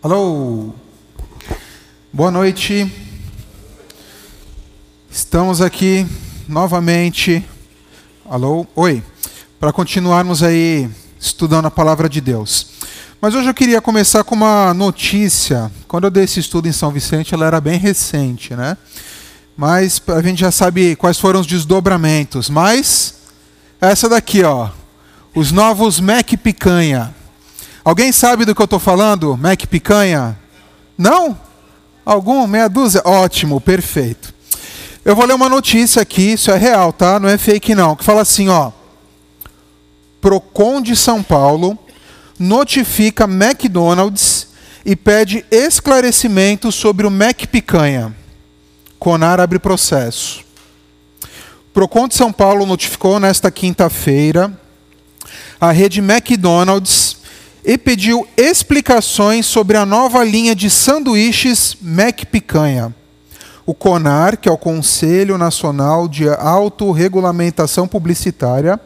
Alô, boa noite. Estamos aqui novamente. Alô, oi, para continuarmos aí estudando a palavra de Deus. Mas hoje eu queria começar com uma notícia. Quando eu dei esse estudo em São Vicente, ela era bem recente, né? Mas a gente já sabe quais foram os desdobramentos. Mas essa daqui, ó, os novos Mac Picanha. Alguém sabe do que eu estou falando? Mac Picanha? Não? Algum? Meia dúzia? Ótimo, perfeito. Eu vou ler uma notícia aqui, isso é real, tá? Não é fake não, que fala assim, ó. Procon de São Paulo notifica McDonald's e pede esclarecimento sobre o Mac Picanha. Conar abre processo. Procon de São Paulo notificou nesta quinta-feira a rede McDonald's e pediu explicações sobre a nova linha de sanduíches Mac Picanha. O CONAR, que é o Conselho Nacional de Autorregulamentação Publicitária,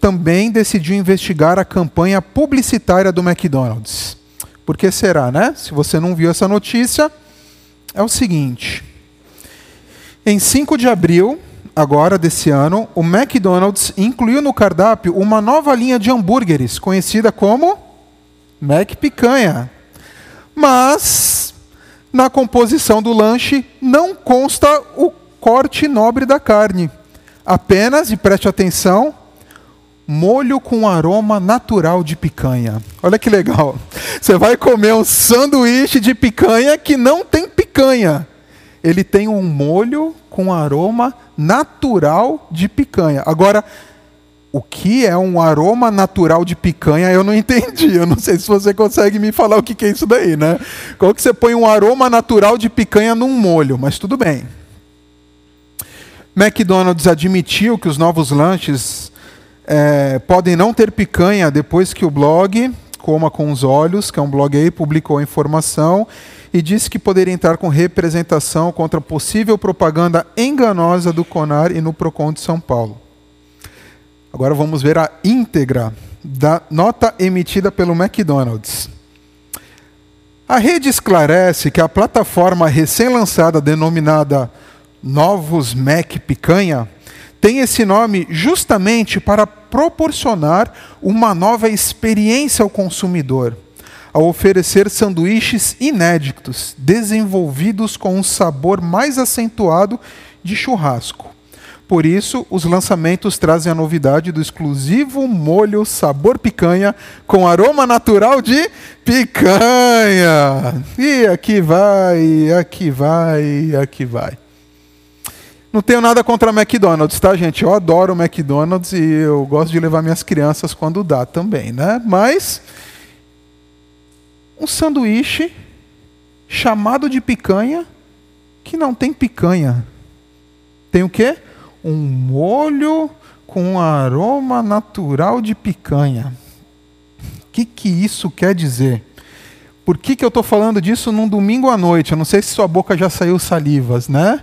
também decidiu investigar a campanha publicitária do McDonald's. Por que será, né? Se você não viu essa notícia, é o seguinte: em 5 de abril, agora desse ano, o McDonald's incluiu no cardápio uma nova linha de hambúrgueres, conhecida como Mac Picanha. Mas na composição do lanche não consta o corte nobre da carne. Apenas, e preste atenção, molho com aroma natural de picanha. Olha que legal. Você vai comer um sanduíche de picanha que não tem picanha. Ele tem um molho com aroma natural de picanha. Agora, o que é um aroma natural de picanha, eu não entendi. Eu não sei se você consegue me falar o que é isso daí, né? Como que você põe um aroma natural de picanha num molho? Mas tudo bem. McDonald's admitiu que os novos lanches é, podem não ter picanha depois que o blog Coma com os Olhos, que é um blog aí, publicou a informação e disse que poderia entrar com representação contra possível propaganda enganosa do CONAR e no PROCON de São Paulo. Agora vamos ver a íntegra da nota emitida pelo McDonald's. A rede esclarece que a plataforma recém-lançada denominada Novos Mac Picanha tem esse nome justamente para proporcionar uma nova experiência ao consumidor, ao oferecer sanduíches inéditos, desenvolvidos com um sabor mais acentuado de churrasco. Por isso, os lançamentos trazem a novidade do exclusivo molho sabor picanha com aroma natural de picanha. E aqui vai, aqui vai, aqui vai. Não tenho nada contra McDonald's, tá, gente? Eu adoro o McDonald's e eu gosto de levar minhas crianças quando dá também, né? Mas um sanduíche chamado de picanha que não tem picanha. Tem o quê? Um molho com aroma natural de picanha. O que, que isso quer dizer? Por que, que eu estou falando disso num domingo à noite? Eu não sei se sua boca já saiu salivas, né?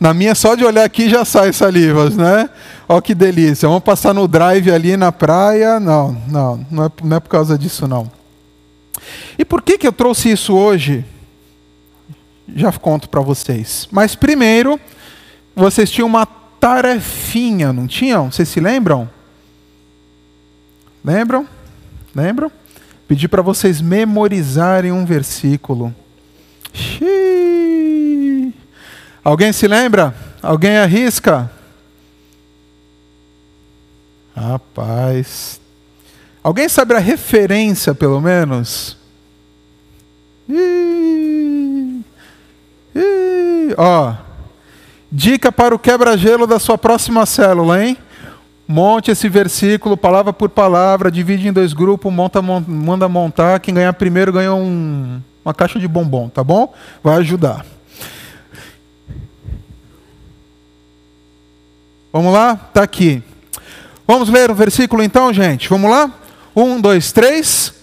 Na minha, só de olhar aqui já sai salivas, né? Olha que delícia. Vamos passar no drive ali na praia. Não, não, não é, não é por causa disso, não. E por que, que eu trouxe isso hoje? Já conto para vocês. Mas primeiro, vocês tinham uma tarefinha, não tinham? Vocês se lembram? Lembram? Lembram? Pedi para vocês memorizarem um versículo. Xiii. Alguém se lembra? Alguém arrisca? Rapaz. Alguém sabe a referência, pelo menos? Ó. Dica para o quebra-gelo da sua próxima célula, hein? Monte esse versículo, palavra por palavra, divide em dois grupos, monta, manda montar. Quem ganhar primeiro ganha um, uma caixa de bombom, tá bom? Vai ajudar. Vamos lá? Está aqui. Vamos ler o versículo então, gente? Vamos lá? Um, dois, três.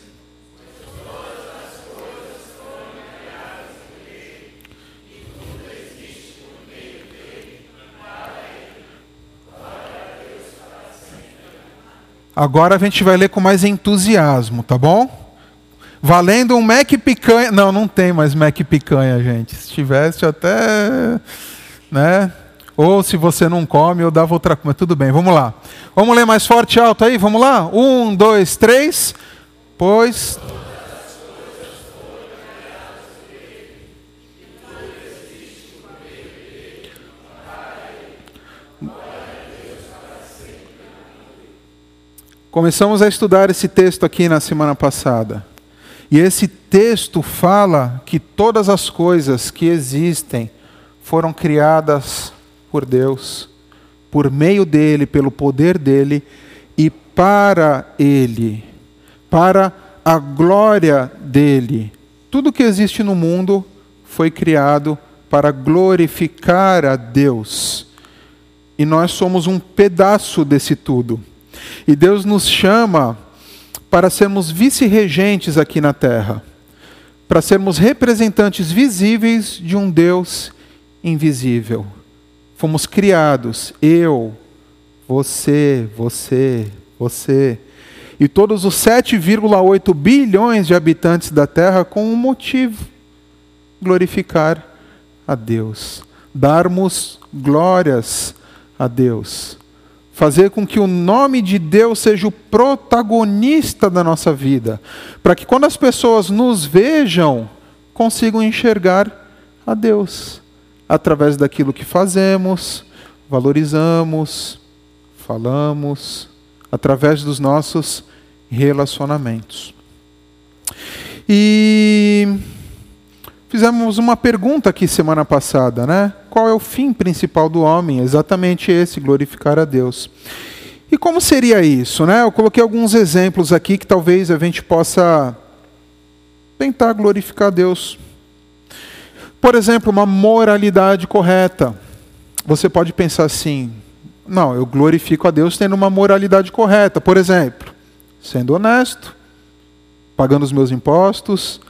Agora a gente vai ler com mais entusiasmo, tá bom? valendo um Mac picanha. Não, não tem mais Mac picanha, gente. Se tivesse até, né? Ou se você não come, eu dava outra coisa. Tudo bem, vamos lá. Vamos ler mais forte e alto aí? Vamos lá? Um, dois, três. Pois. Começamos a estudar esse texto aqui na semana passada. E esse texto fala que todas as coisas que existem foram criadas por Deus, por meio dele, pelo poder dele e para ele, para a glória dele. Tudo que existe no mundo foi criado para glorificar a Deus. E nós somos um pedaço desse tudo. E Deus nos chama para sermos vice-regentes aqui na terra, para sermos representantes visíveis de um Deus invisível. Fomos criados, eu, você, você, você, e todos os 7,8 bilhões de habitantes da terra com um motivo: glorificar a Deus, darmos glórias a Deus fazer com que o nome de Deus seja o protagonista da nossa vida, para que quando as pessoas nos vejam, consigam enxergar a Deus através daquilo que fazemos, valorizamos, falamos, através dos nossos relacionamentos. E Fizemos uma pergunta aqui semana passada, né? Qual é o fim principal do homem? Exatamente esse, glorificar a Deus. E como seria isso, né? Eu coloquei alguns exemplos aqui que talvez a gente possa tentar glorificar a Deus. Por exemplo, uma moralidade correta. Você pode pensar assim: não, eu glorifico a Deus tendo uma moralidade correta. Por exemplo, sendo honesto, pagando os meus impostos,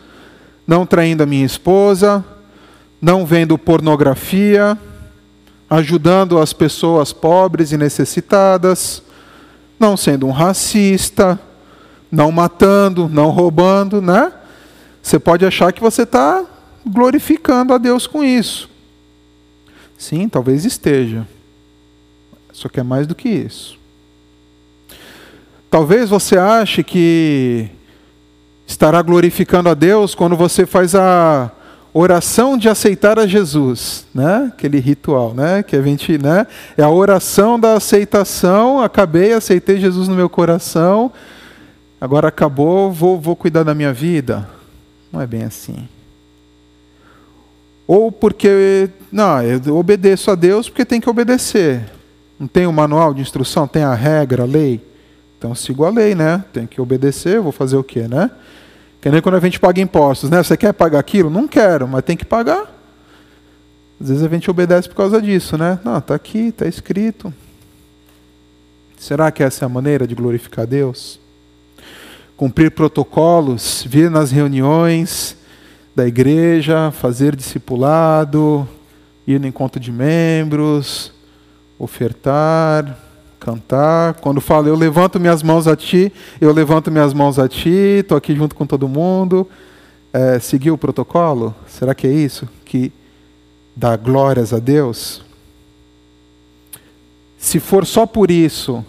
não traindo a minha esposa, não vendo pornografia, ajudando as pessoas pobres e necessitadas, não sendo um racista, não matando, não roubando, né? Você pode achar que você está glorificando a Deus com isso. Sim, talvez esteja. Só que é mais do que isso. Talvez você ache que estará glorificando a Deus quando você faz a oração de aceitar a Jesus, né? Aquele ritual, né? Que a gente, né? É a oração da aceitação. Acabei, aceitei Jesus no meu coração. Agora acabou, vou, vou cuidar da minha vida. Não é bem assim. Ou porque, não, eu obedeço a Deus porque tem que obedecer. Não tem o um manual de instrução, tem a regra, a lei. Então sigo a lei, né? Tem que obedecer, vou fazer o quê, né? Que nem quando a gente paga impostos, né? Você quer pagar aquilo? Não quero, mas tem que pagar. Às vezes a gente obedece por causa disso, né? Não, está aqui, está escrito. Será que essa é a maneira de glorificar Deus? Cumprir protocolos, vir nas reuniões da igreja, fazer discipulado, ir no encontro de membros, ofertar, cantar. Quando fala, eu levanto minhas mãos a ti, eu levanto minhas mãos a ti, estou aqui junto com todo mundo. É, seguir o protocolo? Será que é isso que dá glórias a Deus? Se for só por isso,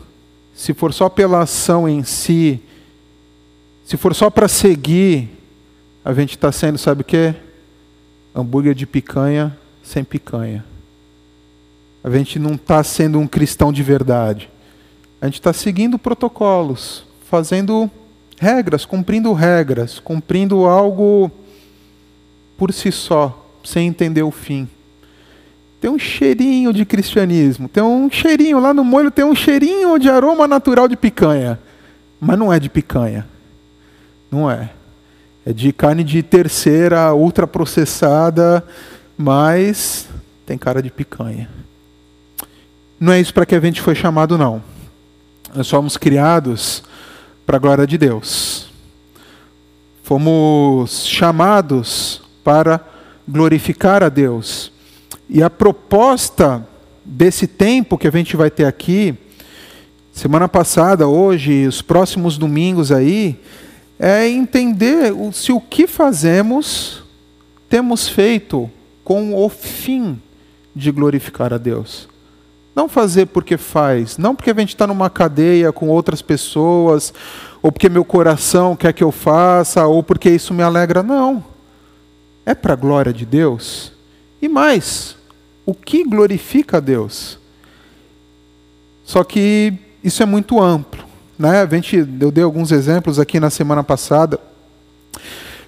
se for só pela ação em si, se for só para seguir, a gente está sendo, sabe o quê? Hambúrguer de picanha sem picanha. A gente não está sendo um cristão de verdade. A gente está seguindo protocolos, fazendo regras, cumprindo regras, cumprindo algo por si só, sem entender o fim. Tem um cheirinho de cristianismo, tem um cheirinho lá no molho, tem um cheirinho de aroma natural de picanha, mas não é de picanha. Não é. É de carne de terceira, ultraprocessada, mas tem cara de picanha. Não é isso para que a gente foi chamado, não. Nós somos criados para a glória de Deus. Fomos chamados para glorificar a Deus. E a proposta desse tempo que a gente vai ter aqui, semana passada, hoje, os próximos domingos aí, é entender se o que fazemos temos feito com o fim de glorificar a Deus. Não fazer porque faz, não porque a gente está numa cadeia com outras pessoas, ou porque meu coração quer que eu faça, ou porque isso me alegra. Não. É para a glória de Deus. E mais, o que glorifica a Deus? Só que isso é muito amplo. Né? A gente, eu dei alguns exemplos aqui na semana passada.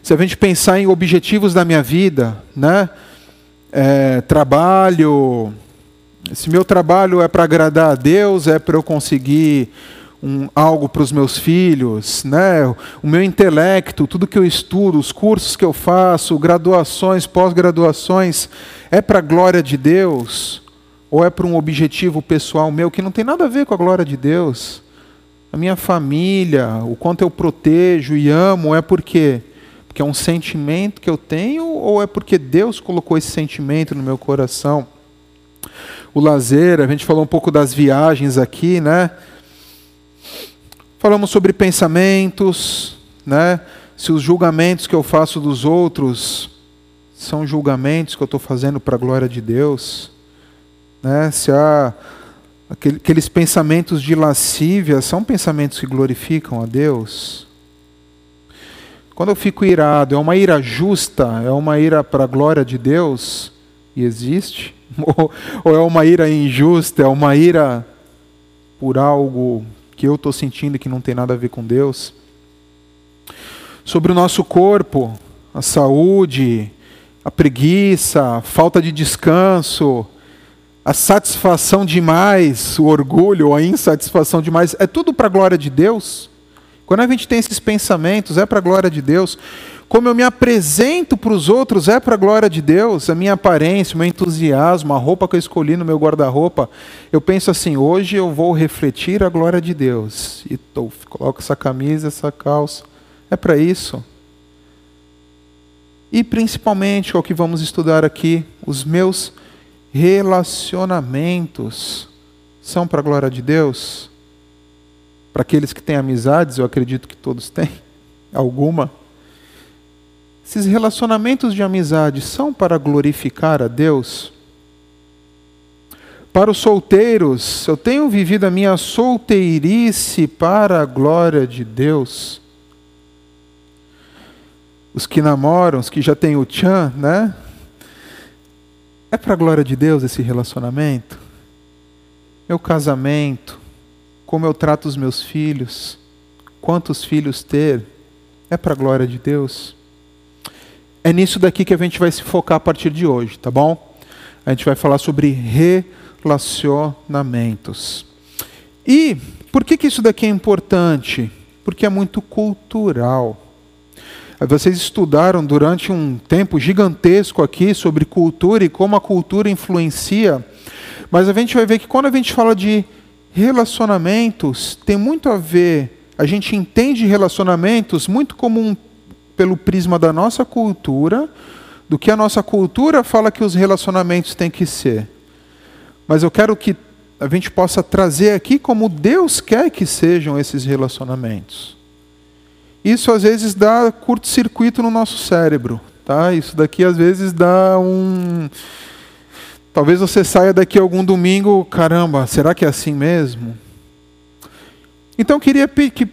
Se a gente pensar em objetivos da minha vida, né? É, trabalho, se meu trabalho é para agradar a Deus, é para eu conseguir um, algo para os meus filhos, né? o meu intelecto, tudo que eu estudo, os cursos que eu faço, graduações, pós-graduações, é para a glória de Deus ou é para um objetivo pessoal meu que não tem nada a ver com a glória de Deus? A minha família, o quanto eu protejo e amo, é porque porque é um sentimento que eu tenho ou é porque Deus colocou esse sentimento no meu coração? O lazer, a gente falou um pouco das viagens aqui, né? Falamos sobre pensamentos, né? Se os julgamentos que eu faço dos outros são julgamentos que eu estou fazendo para a glória de Deus, né? Se há aqueles pensamentos de lascívia são pensamentos que glorificam a Deus. Quando eu fico irado, é uma ira justa, é uma ira para a glória de Deus e existe, ou é uma ira injusta, é uma ira por algo que eu estou sentindo que não tem nada a ver com Deus. Sobre o nosso corpo, a saúde, a preguiça, a falta de descanso, a satisfação demais, o orgulho, a insatisfação demais, é tudo para a glória de Deus? Quando a gente tem esses pensamentos, é para a glória de Deus. Como eu me apresento para os outros, é para a glória de Deus. A minha aparência, o meu entusiasmo, a roupa que eu escolhi no meu guarda-roupa. Eu penso assim: hoje eu vou refletir a glória de Deus. E tô, coloco essa camisa, essa calça. É para isso. E principalmente, o que vamos estudar aqui, os meus relacionamentos são para a glória de Deus? Para aqueles que têm amizades, eu acredito que todos têm, alguma. Esses relacionamentos de amizade são para glorificar a Deus? Para os solteiros, eu tenho vivido a minha solteirice para a glória de Deus. Os que namoram, os que já têm o tchan, né? É para a glória de Deus esse relacionamento? Meu casamento, como eu trato os meus filhos, quantos filhos ter, é para a glória de Deus? É nisso daqui que a gente vai se focar a partir de hoje, tá bom? A gente vai falar sobre relacionamentos. E por que, que isso daqui é importante? Porque é muito cultural. Vocês estudaram durante um tempo gigantesco aqui sobre cultura e como a cultura influencia, mas a gente vai ver que quando a gente fala de relacionamentos, tem muito a ver, a gente entende relacionamentos muito como um pelo prisma da nossa cultura, do que a nossa cultura fala que os relacionamentos têm que ser. Mas eu quero que a gente possa trazer aqui como Deus quer que sejam esses relacionamentos. Isso às vezes dá curto-circuito no nosso cérebro, tá? Isso daqui às vezes dá um Talvez você saia daqui algum domingo, caramba, será que é assim mesmo? Então queria que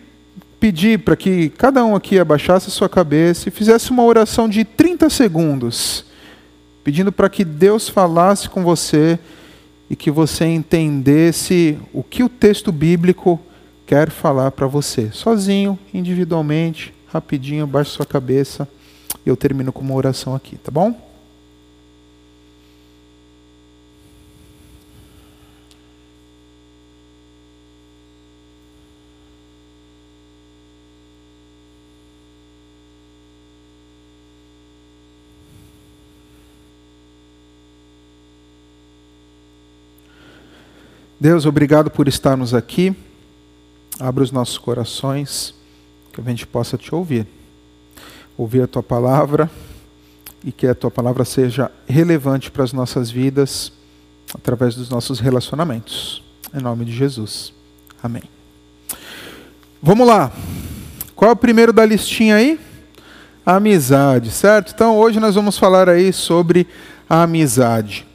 pedir para que cada um aqui abaixasse sua cabeça e fizesse uma oração de 30 segundos, pedindo para que Deus falasse com você e que você entendesse o que o texto bíblico quer falar para você, sozinho, individualmente, rapidinho, baixe sua cabeça. Eu termino com uma oração aqui, tá bom? Deus, obrigado por estarmos aqui. Abra os nossos corações, que a gente possa te ouvir. Ouvir a tua palavra e que a tua palavra seja relevante para as nossas vidas através dos nossos relacionamentos. Em nome de Jesus. Amém. Vamos lá. Qual é o primeiro da listinha aí? Amizade, certo? Então hoje nós vamos falar aí sobre a amizade.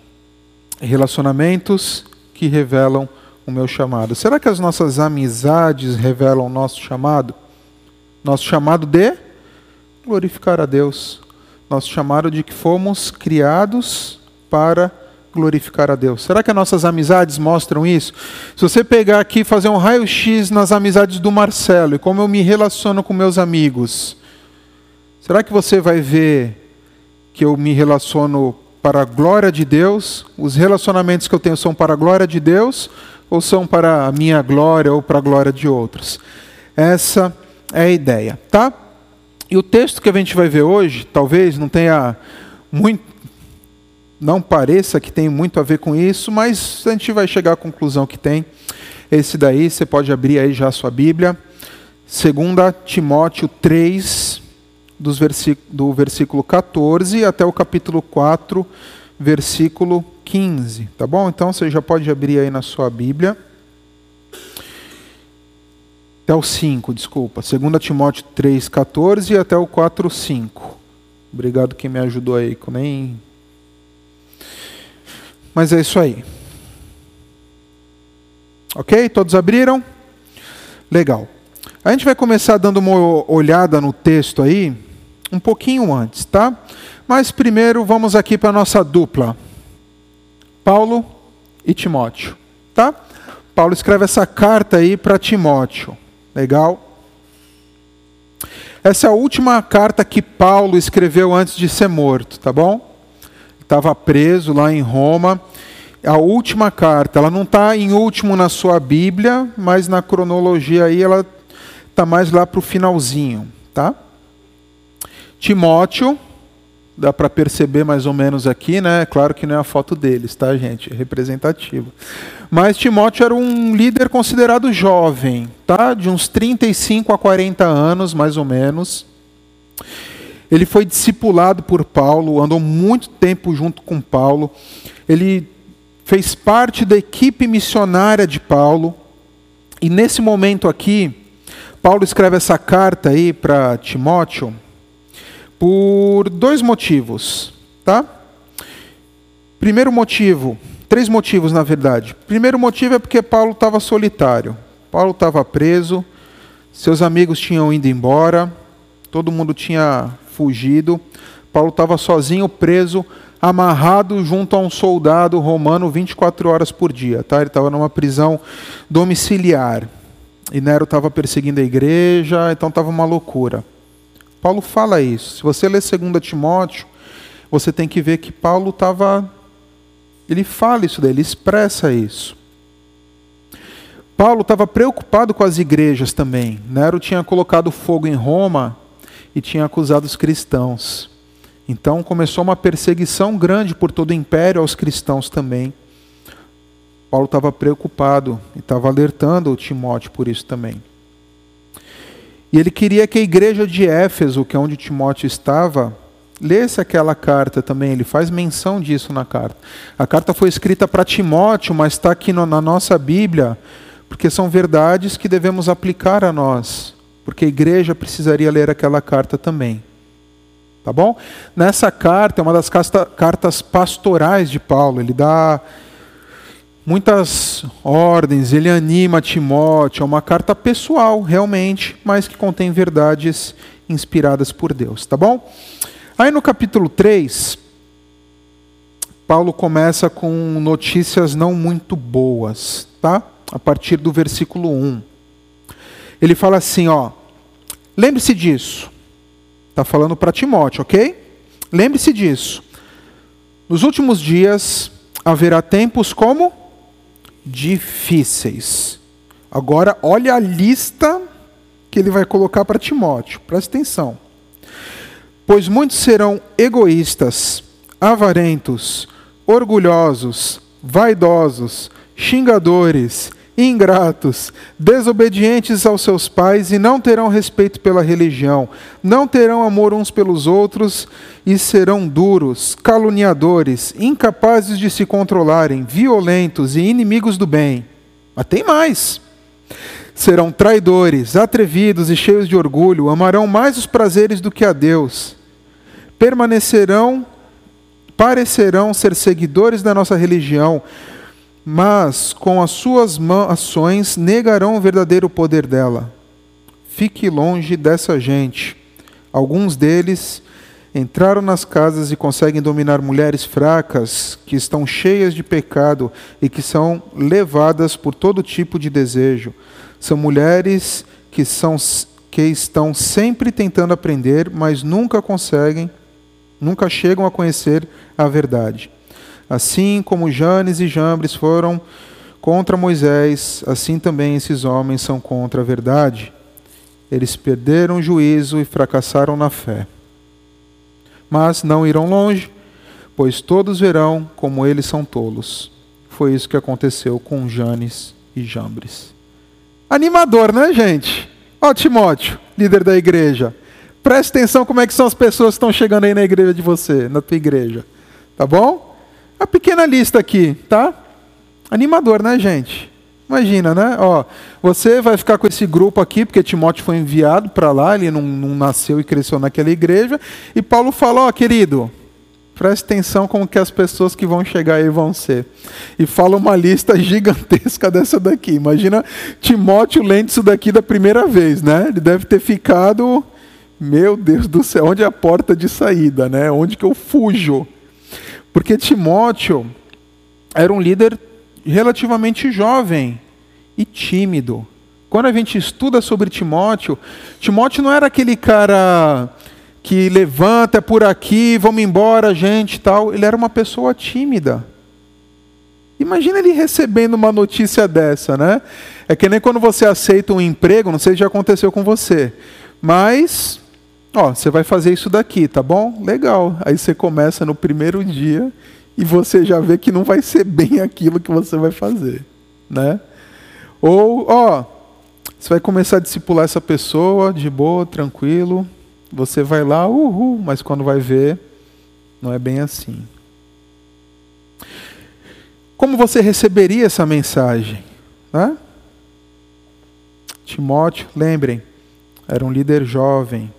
Relacionamentos que revelam o meu chamado. Será que as nossas amizades revelam o nosso chamado? Nosso chamado de glorificar a Deus. Nosso chamado de que fomos criados para glorificar a Deus. Será que as nossas amizades mostram isso? Se você pegar aqui e fazer um raio-x nas amizades do Marcelo e como eu me relaciono com meus amigos, será que você vai ver que eu me relaciono para a glória de Deus? Os relacionamentos que eu tenho são para a glória de Deus ou são para a minha glória ou para a glória de outros? Essa é a ideia, tá? E o texto que a gente vai ver hoje, talvez não tenha muito não pareça que tem muito a ver com isso, mas a gente vai chegar à conclusão que tem. Esse daí, você pode abrir aí já a sua Bíblia. 2 Timóteo 3, dos do versículo 14 até o capítulo 4, versículo 15. Tá bom? Então você já pode abrir aí na sua Bíblia. Até o 5, desculpa. 2 Timóteo 3, 14 até o 4, 5. Obrigado quem me ajudou aí, que nem mas é isso aí. Ok? Todos abriram? Legal. A gente vai começar dando uma olhada no texto aí, um pouquinho antes, tá? Mas primeiro vamos aqui para a nossa dupla. Paulo e Timóteo, tá? Paulo escreve essa carta aí para Timóteo. Legal? Essa é a última carta que Paulo escreveu antes de ser morto, tá bom? estava preso lá em Roma. A última carta, ela não está em último na sua Bíblia, mas na cronologia aí ela está mais lá para o finalzinho, tá? Timóteo, dá para perceber mais ou menos aqui, né? Claro que não é a foto deles, tá, gente? É representativo. Mas Timóteo era um líder considerado jovem, tá? De uns 35 a 40 anos, mais ou menos. Ele foi discipulado por Paulo, andou muito tempo junto com Paulo. Ele fez parte da equipe missionária de Paulo. E nesse momento aqui, Paulo escreve essa carta aí para Timóteo por dois motivos, tá? Primeiro motivo, três motivos na verdade. Primeiro motivo é porque Paulo estava solitário. Paulo estava preso, seus amigos tinham ido embora, todo mundo tinha fugido. Paulo estava sozinho, preso, amarrado junto a um soldado romano 24 horas por dia. Tá? Ele estava numa prisão domiciliar. E Nero estava perseguindo a igreja, então estava uma loucura. Paulo fala isso. Se você ler 2 Timóteo, você tem que ver que Paulo estava. Ele fala isso ele expressa isso. Paulo estava preocupado com as igrejas também. Nero tinha colocado fogo em Roma e tinha acusado os cristãos. Então começou uma perseguição grande por todo o império aos cristãos também. Paulo estava preocupado e estava alertando o Timóteo por isso também. E ele queria que a igreja de Éfeso, que é onde Timóteo estava, lesse aquela carta também. Ele faz menção disso na carta. A carta foi escrita para Timóteo, mas está aqui na nossa Bíblia, porque são verdades que devemos aplicar a nós porque a igreja precisaria ler aquela carta também. Tá bom? Nessa carta, é uma das cartas pastorais de Paulo, ele dá muitas ordens, ele anima Timóteo, é uma carta pessoal, realmente, mas que contém verdades inspiradas por Deus, tá bom? Aí no capítulo 3, Paulo começa com notícias não muito boas, tá? A partir do versículo 1. Ele fala assim, ó: Lembre-se disso. Está falando para Timóteo, ok? Lembre-se disso. Nos últimos dias haverá tempos como difíceis. Agora, olha a lista que ele vai colocar para Timóteo. Presta atenção. Pois muitos serão egoístas, avarentos, orgulhosos, vaidosos, xingadores, ingratos, desobedientes aos seus pais e não terão respeito pela religião, não terão amor uns pelos outros e serão duros, caluniadores, incapazes de se controlarem, violentos e inimigos do bem. Mas tem mais. serão traidores, atrevidos e cheios de orgulho, amarão mais os prazeres do que a Deus, permanecerão, parecerão ser seguidores da nossa religião, mas com as suas ações negarão o verdadeiro poder dela. Fique longe dessa gente. Alguns deles entraram nas casas e conseguem dominar mulheres fracas que estão cheias de pecado e que são levadas por todo tipo de desejo. São mulheres que, são, que estão sempre tentando aprender, mas nunca conseguem, nunca chegam a conhecer a verdade. Assim como Janes e Jambres foram contra Moisés, assim também esses homens são contra a verdade. Eles perderam o juízo e fracassaram na fé mas não irão longe, pois todos verão como eles são tolos. Foi isso que aconteceu com Janes e Jambres. Animador, né, gente? Ó, Timóteo, líder da igreja. Preste atenção como é que são as pessoas que estão chegando aí na igreja de você, na tua igreja. Tá bom? A pequena lista aqui, tá? Animador, né, gente? Imagina, né? Ó, você vai ficar com esse grupo aqui, porque Timóteo foi enviado para lá, ele não, não, nasceu e cresceu naquela igreja. E Paulo falou, ó, querido, preste atenção como que as pessoas que vão chegar aí vão ser. E fala uma lista gigantesca dessa daqui. Imagina Timóteo lendo isso daqui da primeira vez, né? Ele deve ter ficado, meu Deus do céu, onde é a porta de saída, né? Onde que eu fujo? Porque Timóteo era um líder relativamente jovem e tímido. Quando a gente estuda sobre Timóteo, Timóteo não era aquele cara que levanta por aqui, vamos embora, gente, tal. Ele era uma pessoa tímida. Imagina ele recebendo uma notícia dessa, né? É que nem quando você aceita um emprego, não sei se já aconteceu com você, mas, ó, você vai fazer isso daqui, tá bom? Legal. Aí você começa no primeiro dia e você já vê que não vai ser bem aquilo que você vai fazer, né? Ou, ó, você vai começar a discipular essa pessoa de boa, tranquilo, você vai lá, uhul, mas quando vai ver, não é bem assim. Como você receberia essa mensagem? Né? Timóteo, lembrem, era um líder jovem.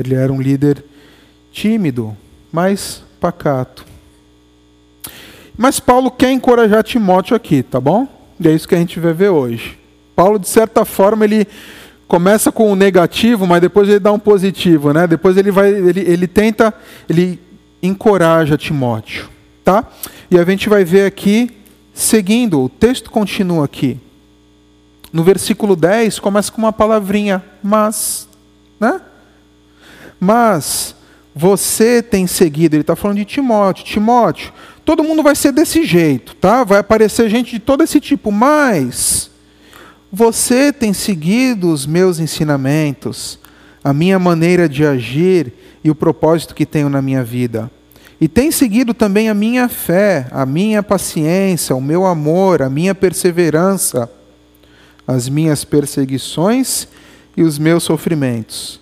Ele era um líder tímido, mas pacato. Mas Paulo quer encorajar Timóteo aqui, tá bom? E é isso que a gente vai ver hoje. Paulo, de certa forma, ele começa com o negativo, mas depois ele dá um positivo, né? Depois ele vai, ele, ele tenta, ele encoraja Timóteo, tá? E a gente vai ver aqui, seguindo, o texto continua aqui. No versículo 10 começa com uma palavrinha, mas, né? Mas você tem seguido, ele está falando de Timóteo. Timóteo, todo mundo vai ser desse jeito, tá? Vai aparecer gente de todo esse tipo, mas você tem seguido os meus ensinamentos, a minha maneira de agir e o propósito que tenho na minha vida. E tem seguido também a minha fé, a minha paciência, o meu amor, a minha perseverança, as minhas perseguições e os meus sofrimentos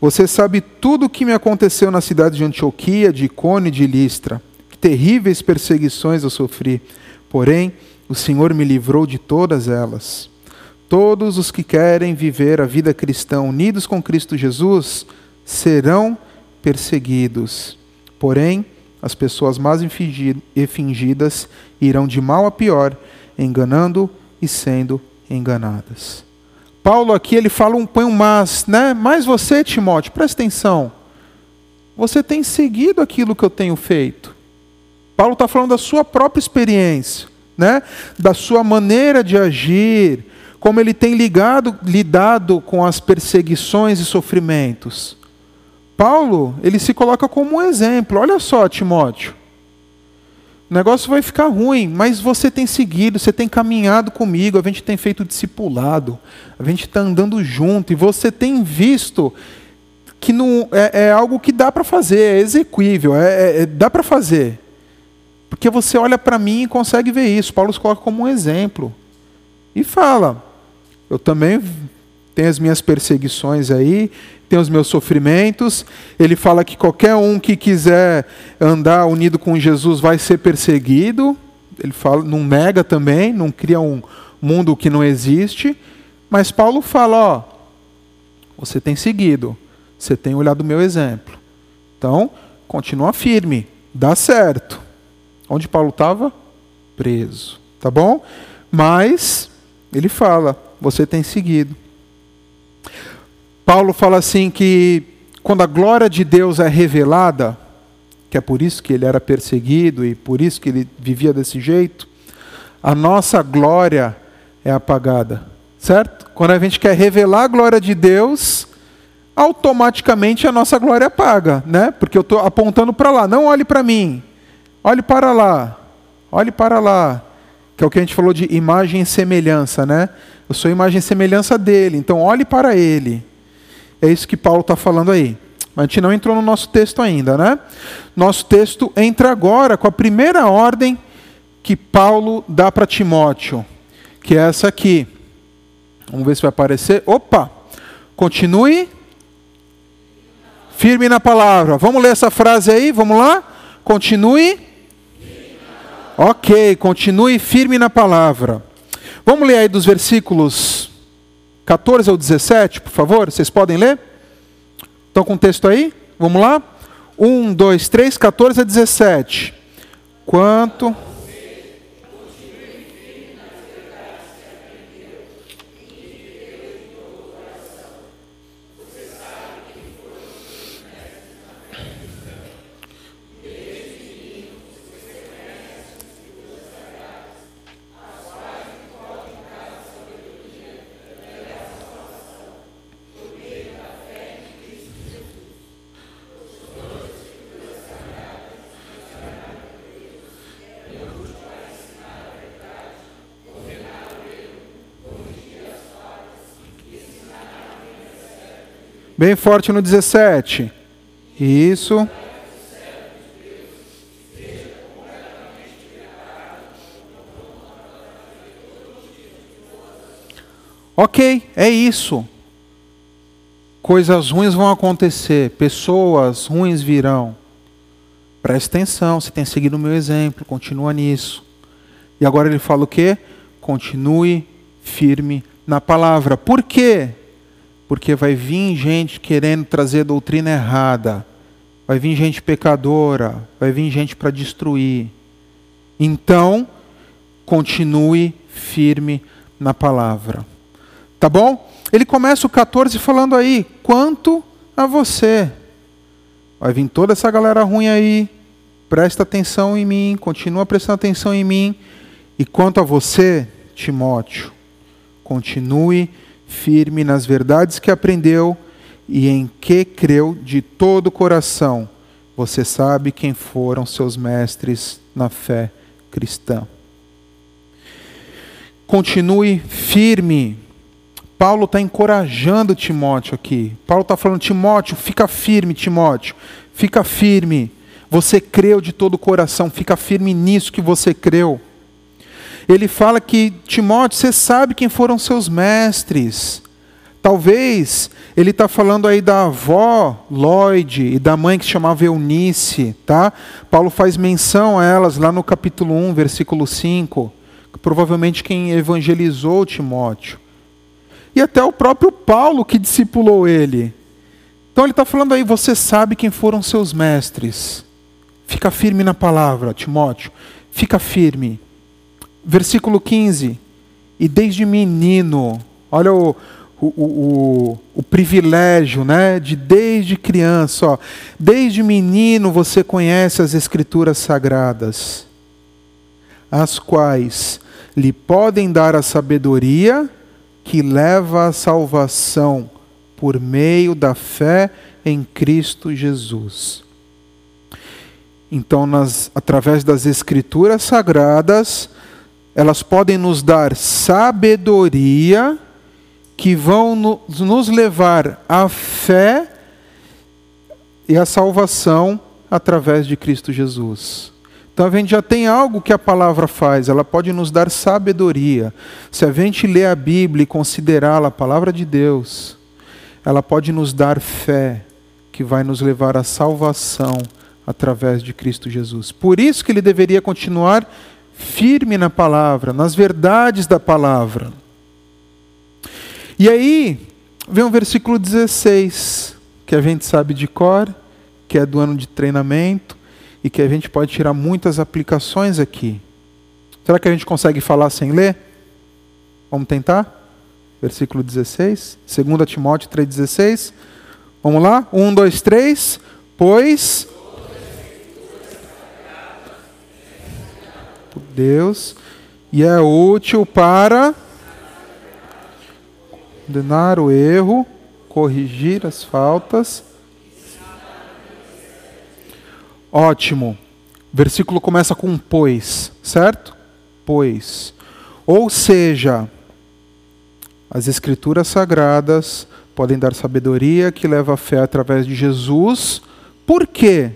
você sabe tudo o que me aconteceu na cidade de Antioquia, de Icônio e de Listra. Que terríveis perseguições eu sofri. Porém, o Senhor me livrou de todas elas. Todos os que querem viver a vida cristã unidos com Cristo Jesus serão perseguidos. Porém, as pessoas mais fingidas irão de mal a pior, enganando e sendo enganadas. Paulo aqui ele fala um põe um mas, né? Mas você, Timóteo, presta atenção. Você tem seguido aquilo que eu tenho feito. Paulo está falando da sua própria experiência, né? Da sua maneira de agir, como ele tem ligado, lidado com as perseguições e sofrimentos. Paulo, ele se coloca como um exemplo. Olha só, Timóteo. O negócio vai ficar ruim, mas você tem seguido, você tem caminhado comigo, a gente tem feito discipulado, a gente está andando junto, e você tem visto que não, é, é algo que dá para fazer, é execuível, é, é, é dá para fazer. Porque você olha para mim e consegue ver isso. Paulo se coloca como um exemplo. E fala: Eu também tenho as minhas perseguições aí, tem os meus sofrimentos. Ele fala que qualquer um que quiser andar unido com Jesus vai ser perseguido. Ele fala, não nega também, não cria um, mundo que não existe, mas Paulo fala, ó, você tem seguido, você tem olhado o meu exemplo. Então, continua firme, dá certo. Onde Paulo estava? Preso, tá bom? Mas ele fala, você tem seguido. Paulo fala assim que quando a glória de Deus é revelada, que é por isso que ele era perseguido e por isso que ele vivia desse jeito, a nossa glória é apagada, certo? Quando a gente quer revelar a glória de Deus, automaticamente a nossa glória apaga, né? Porque eu estou apontando para lá, não olhe para mim, olhe para lá, olhe para lá, que é o que a gente falou de imagem e semelhança, né? Eu sou imagem e semelhança dele, então olhe para ele. É isso que Paulo está falando aí. Mas a gente não entrou no nosso texto ainda, né? Nosso texto entra agora com a primeira ordem que Paulo dá para Timóteo, que é essa aqui. Vamos ver se vai aparecer. Opa! Continue firme na palavra. Vamos ler essa frase aí? Vamos lá? Continue. Ok, continue firme na palavra. Vamos ler aí dos versículos 14 ao 17, por favor? Vocês podem ler? Estão com o texto aí? Vamos lá? 1, 2, 3, 14 a 17. Quanto. Bem forte no 17. Isso. Ok, é isso. Coisas ruins vão acontecer, pessoas ruins virão. Preste atenção, você tem seguido o meu exemplo, continua nisso. E agora ele fala o quê? Continue firme na palavra. Por quê? Porque vai vir gente querendo trazer doutrina errada, vai vir gente pecadora, vai vir gente para destruir. Então, continue firme na palavra. Tá bom? Ele começa o 14 falando aí, quanto a você. Vai vir toda essa galera ruim aí, presta atenção em mim, continua prestando atenção em mim. E quanto a você, Timóteo, continue firme nas verdades que aprendeu e em que creu de todo o coração. Você sabe quem foram seus mestres na fé cristã. Continue firme. Paulo está encorajando Timóteo aqui. Paulo está falando: Timóteo, fica firme, Timóteo, fica firme. Você creu de todo o coração, fica firme nisso que você creu ele fala que, Timóteo, você sabe quem foram seus mestres. Talvez ele está falando aí da avó Lloyd e da mãe que se chamava Eunice, tá? Paulo faz menção a elas lá no capítulo 1, versículo 5, provavelmente quem evangelizou Timóteo. E até o próprio Paulo que discipulou ele. Então ele está falando aí, você sabe quem foram seus mestres. Fica firme na palavra, Timóteo. Fica firme versículo 15. E desde menino, olha o, o, o, o, privilégio, né? De desde criança, ó, desde menino você conhece as Escrituras sagradas, as quais lhe podem dar a sabedoria que leva à salvação por meio da fé em Cristo Jesus. Então, nas, através das Escrituras sagradas, elas podem nos dar sabedoria que vão nos levar à fé e à salvação através de Cristo Jesus. Então a gente já tem algo que a palavra faz, ela pode nos dar sabedoria. Se a gente ler a Bíblia e considerá-la a palavra de Deus, ela pode nos dar fé, que vai nos levar à salvação através de Cristo Jesus. Por isso que ele deveria continuar firme na palavra, nas verdades da palavra. E aí, vem o versículo 16, que a gente sabe de cor, que é do ano de treinamento e que a gente pode tirar muitas aplicações aqui. Será que a gente consegue falar sem ler? Vamos tentar? Versículo 16, 2 Timóteo 3,16. Vamos lá? 1, 2, 3. Pois Deus e é útil para condenar o erro, corrigir as faltas. Ótimo. Versículo começa com pois, certo? Pois. Ou seja, as escrituras sagradas podem dar sabedoria que leva a fé através de Jesus. Por quê?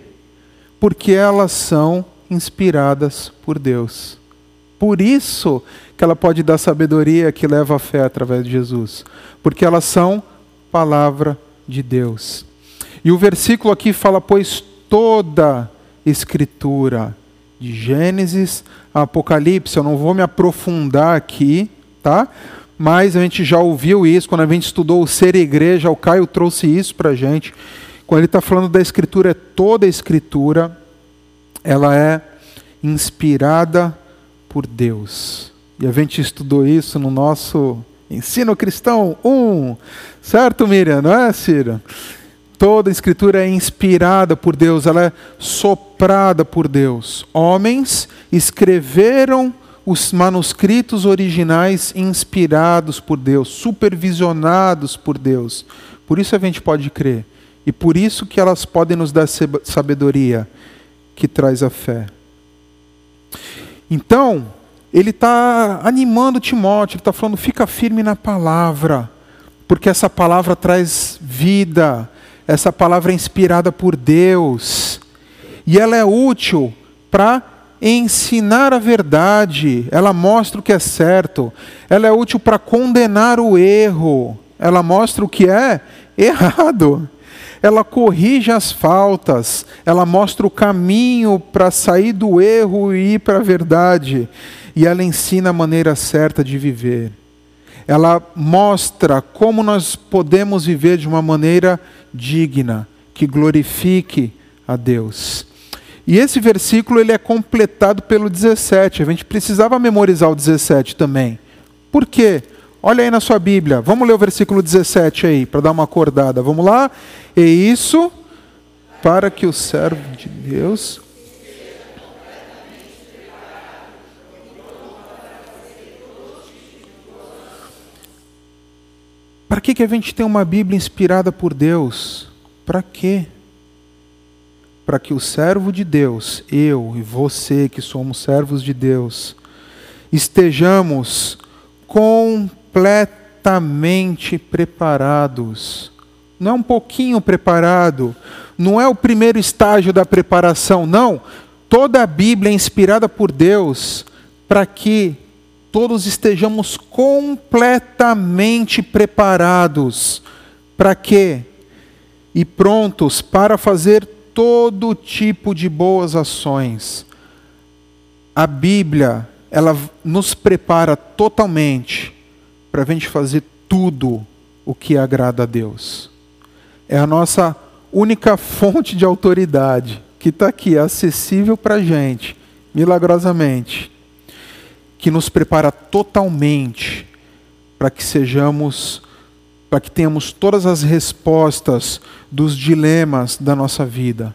Porque elas são inspiradas por Deus. Por isso que ela pode dar sabedoria que leva a fé através de Jesus, porque elas são palavra de Deus. E o versículo aqui fala: pois toda escritura, de Gênesis a Apocalipse, eu não vou me aprofundar aqui, tá? Mas a gente já ouviu isso quando a gente estudou o ser igreja, o Caio trouxe isso para gente. Quando ele está falando da escritura, é toda a escritura, ela é inspirada por Deus. E a gente estudou isso no nosso Ensino Cristão 1. Certo, Miriam? Não é, Cira? Toda a escritura é inspirada por Deus, ela é soprada por Deus. Homens escreveram os manuscritos originais inspirados por Deus, supervisionados por Deus. Por isso a gente pode crer. E por isso que elas podem nos dar sabedoria que traz a fé. Então, ele está animando Timóteo, ele está falando: fica firme na palavra, porque essa palavra traz vida, essa palavra é inspirada por Deus, e ela é útil para ensinar a verdade, ela mostra o que é certo, ela é útil para condenar o erro, ela mostra o que é errado ela corrige as faltas, ela mostra o caminho para sair do erro e ir para a verdade, e ela ensina a maneira certa de viver. Ela mostra como nós podemos viver de uma maneira digna, que glorifique a Deus. E esse versículo ele é completado pelo 17. A gente precisava memorizar o 17 também. Por quê? Olha aí na sua Bíblia. Vamos ler o versículo 17 aí, para dar uma acordada. Vamos lá? E isso para que o servo de Deus Para que, que a gente tem uma Bíblia inspirada por Deus? Para quê? Para que o servo de Deus, eu e você que somos servos de Deus, estejamos com completamente preparados. Não é um pouquinho preparado, não é o primeiro estágio da preparação, não. Toda a Bíblia é inspirada por Deus para que todos estejamos completamente preparados. Para quê? E prontos para fazer todo tipo de boas ações. A Bíblia, ela nos prepara totalmente para a gente fazer tudo o que agrada a Deus. É a nossa única fonte de autoridade que está aqui, acessível para a gente, milagrosamente, que nos prepara totalmente para que sejamos, para que tenhamos todas as respostas dos dilemas da nossa vida.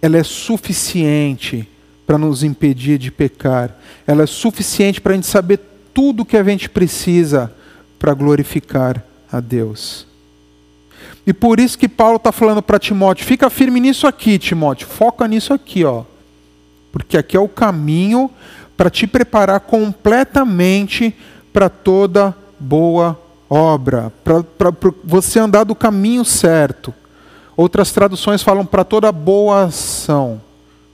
Ela é suficiente para nos impedir de pecar. Ela é suficiente para a gente saber tudo o que a gente precisa para glorificar a Deus. E por isso que Paulo está falando para Timóteo: fica firme nisso aqui, Timóteo, foca nisso aqui, ó. Porque aqui é o caminho para te preparar completamente para toda boa obra, para você andar do caminho certo. Outras traduções falam para toda boa ação.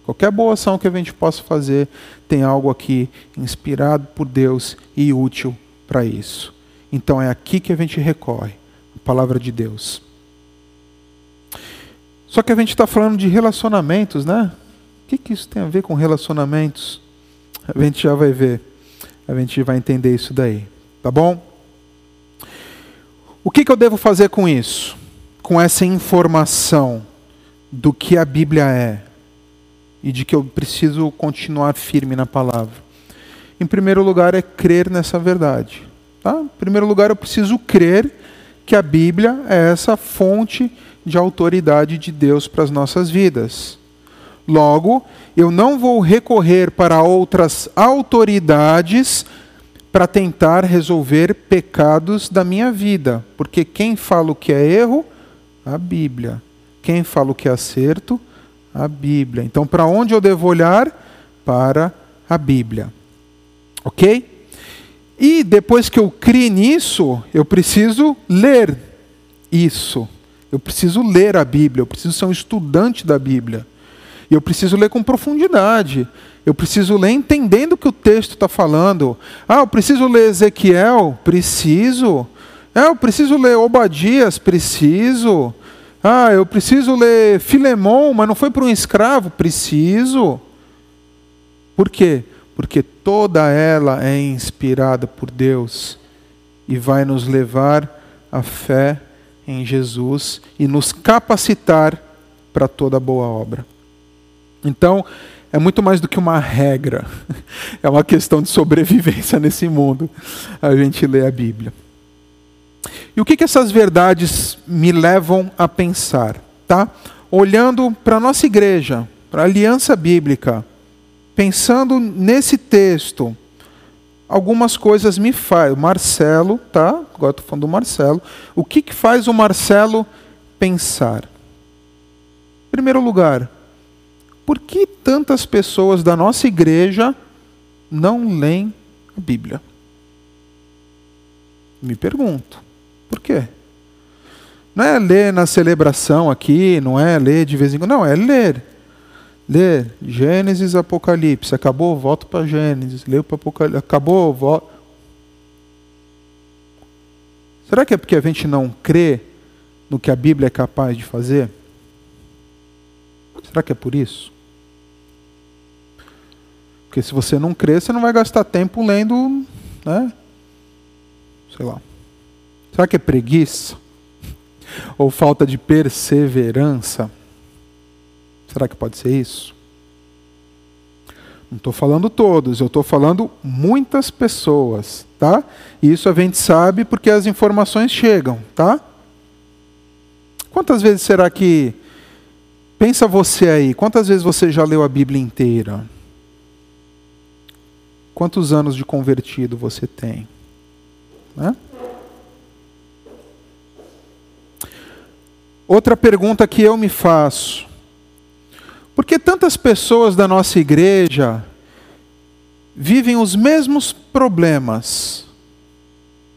Qualquer boa ação que a gente possa fazer tem algo aqui inspirado por Deus e útil para isso. Então é aqui que a gente recorre, a palavra de Deus. Só que a gente está falando de relacionamentos, né? O que, que isso tem a ver com relacionamentos? A gente já vai ver. A gente vai entender isso daí. Tá bom? O que, que eu devo fazer com isso? Com essa informação do que a Bíblia é e de que eu preciso continuar firme na palavra. Em primeiro lugar, é crer nessa verdade. Tá? Em primeiro lugar, eu preciso crer que a Bíblia é essa fonte de autoridade de Deus para as nossas vidas. Logo, eu não vou recorrer para outras autoridades para tentar resolver pecados da minha vida, porque quem fala o que é erro? A Bíblia. Quem fala o que é acerto? A Bíblia. Então, para onde eu devo olhar? Para a Bíblia. Ok? E depois que eu criei nisso, eu preciso ler isso. Eu preciso ler a Bíblia, eu preciso ser um estudante da Bíblia. E eu preciso ler com profundidade. Eu preciso ler entendendo o que o texto está falando. Ah, eu preciso ler Ezequiel? Preciso. Ah, eu preciso ler Obadias? Preciso. Ah, eu preciso ler Filemão, mas não foi para um escravo? Preciso. Por quê? Porque toda ela é inspirada por Deus e vai nos levar à fé em Jesus e nos capacitar para toda boa obra. Então, é muito mais do que uma regra, é uma questão de sobrevivência nesse mundo, a gente lê a Bíblia. E o que, que essas verdades me levam a pensar? Tá? Olhando para a nossa igreja, para a aliança bíblica, pensando nesse texto, algumas coisas me faz. O Marcelo, tá? Agora estou falando do Marcelo. O que, que faz o Marcelo pensar? Em primeiro lugar, por que tantas pessoas da nossa igreja não leem a Bíblia? Me pergunto, por quê? Não é ler na celebração aqui, não é ler de vez em quando, não, é ler. Ler Gênesis, Apocalipse, acabou, volto para Gênesis, leu para Apocalipse, acabou, volto. Será que é porque a gente não crê no que a Bíblia é capaz de fazer? Será que é por isso? Porque se você não crê, você não vai gastar tempo lendo, né? Sei lá. Será que é preguiça? Ou falta de perseverança? Será que pode ser isso? Não estou falando todos, eu estou falando muitas pessoas, tá? E isso a gente sabe porque as informações chegam, tá? Quantas vezes será que Pensa você aí, quantas vezes você já leu a Bíblia inteira? Quantos anos de convertido você tem? Né? Outra pergunta que eu me faço: por que tantas pessoas da nossa igreja vivem os mesmos problemas?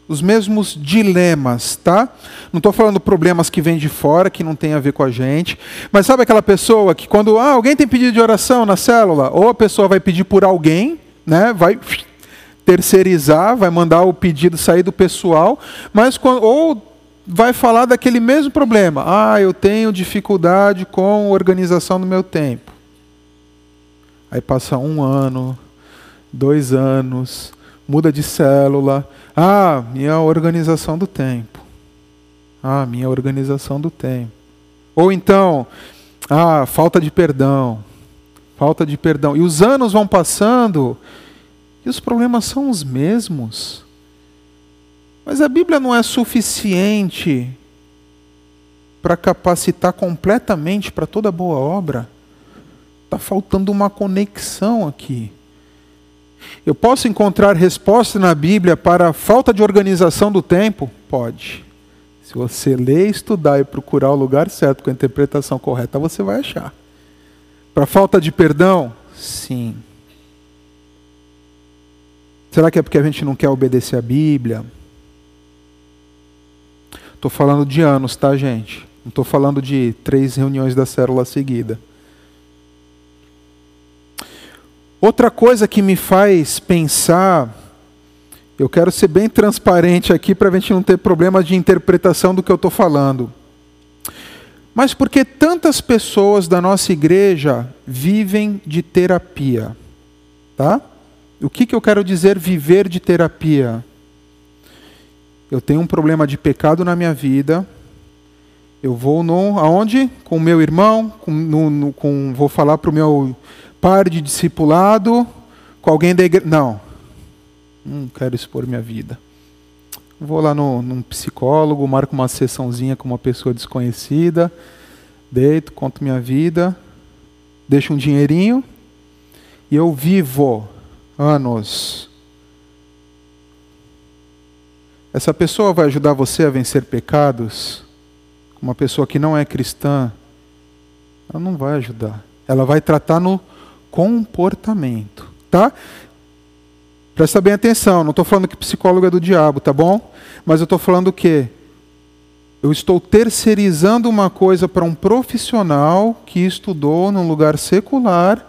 os mesmos dilemas, tá? Não estou falando problemas que vêm de fora, que não tem a ver com a gente, mas sabe aquela pessoa que quando ah, alguém tem pedido de oração na célula, ou a pessoa vai pedir por alguém, né? Vai terceirizar, vai mandar o pedido sair do pessoal, mas quando, ou vai falar daquele mesmo problema. Ah, eu tenho dificuldade com organização do meu tempo. Aí passa um ano, dois anos, muda de célula, ah, minha organização do tempo. Ah, minha organização do tempo. Ou então, ah, falta de perdão. Falta de perdão. E os anos vão passando e os problemas são os mesmos. Mas a Bíblia não é suficiente para capacitar completamente para toda boa obra. Está faltando uma conexão aqui. Eu posso encontrar resposta na Bíblia para a falta de organização do tempo? Pode. Se você ler, estudar e procurar o lugar certo com a interpretação correta, você vai achar. Para falta de perdão? Sim. Será que é porque a gente não quer obedecer a Bíblia? Estou falando de anos, tá, gente? Não estou falando de três reuniões da célula seguida. Outra coisa que me faz pensar, eu quero ser bem transparente aqui para a gente não ter problemas de interpretação do que eu estou falando. Mas por que tantas pessoas da nossa igreja vivem de terapia? Tá? O que, que eu quero dizer viver de terapia? Eu tenho um problema de pecado na minha vida. Eu vou no aonde? Com o meu irmão, com, no, no, com vou falar para o meu par de discipulado, com alguém da igreja. Não, não quero expor minha vida. Vou lá no, num psicólogo, marco uma sessãozinha com uma pessoa desconhecida, deito, conto minha vida, deixo um dinheirinho e eu vivo anos. Essa pessoa vai ajudar você a vencer pecados? Uma pessoa que não é cristã, ela não vai ajudar. Ela vai tratar no comportamento, tá? Presta bem atenção, não estou falando que psicólogo é do diabo, tá bom? Mas eu estou falando que eu estou terceirizando uma coisa para um profissional que estudou num lugar secular,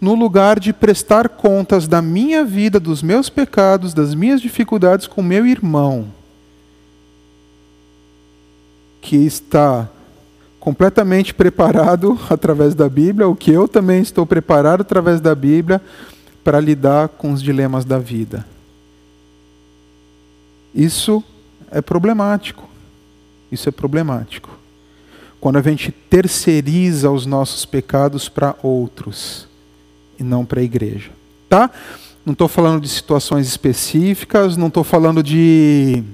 no lugar de prestar contas da minha vida, dos meus pecados, das minhas dificuldades com meu irmão, que está completamente preparado através da Bíblia, o que eu também estou preparado através da Bíblia para lidar com os dilemas da vida. Isso é problemático. Isso é problemático. Quando a gente terceiriza os nossos pecados para outros e não para a igreja. Tá? Não estou falando de situações específicas, não estou falando de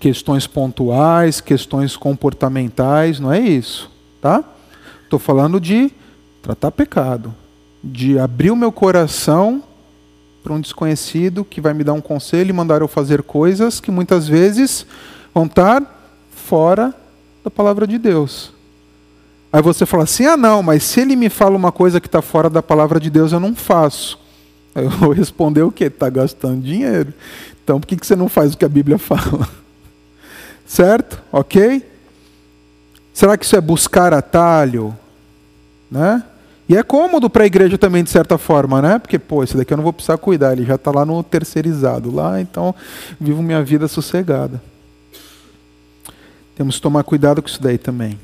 questões pontuais, questões comportamentais, não é isso. Tá? Estou falando de tratar pecado, de abrir o meu coração para um desconhecido que vai me dar um conselho e mandar eu fazer coisas que muitas vezes vão estar fora da palavra de Deus. Aí você fala assim: ah, não, mas se ele me fala uma coisa que está fora da palavra de Deus, eu não faço. Aí eu vou responder o quê? Está gastando dinheiro. Então por que, que você não faz o que a Bíblia fala? certo? Ok? Será que isso é buscar atalho? Né? E é cômodo para a igreja também, de certa forma, né? Porque, pô, esse daqui eu não vou precisar cuidar, ele já está lá no terceirizado, lá, então vivo minha vida sossegada. Temos que tomar cuidado com isso daí também.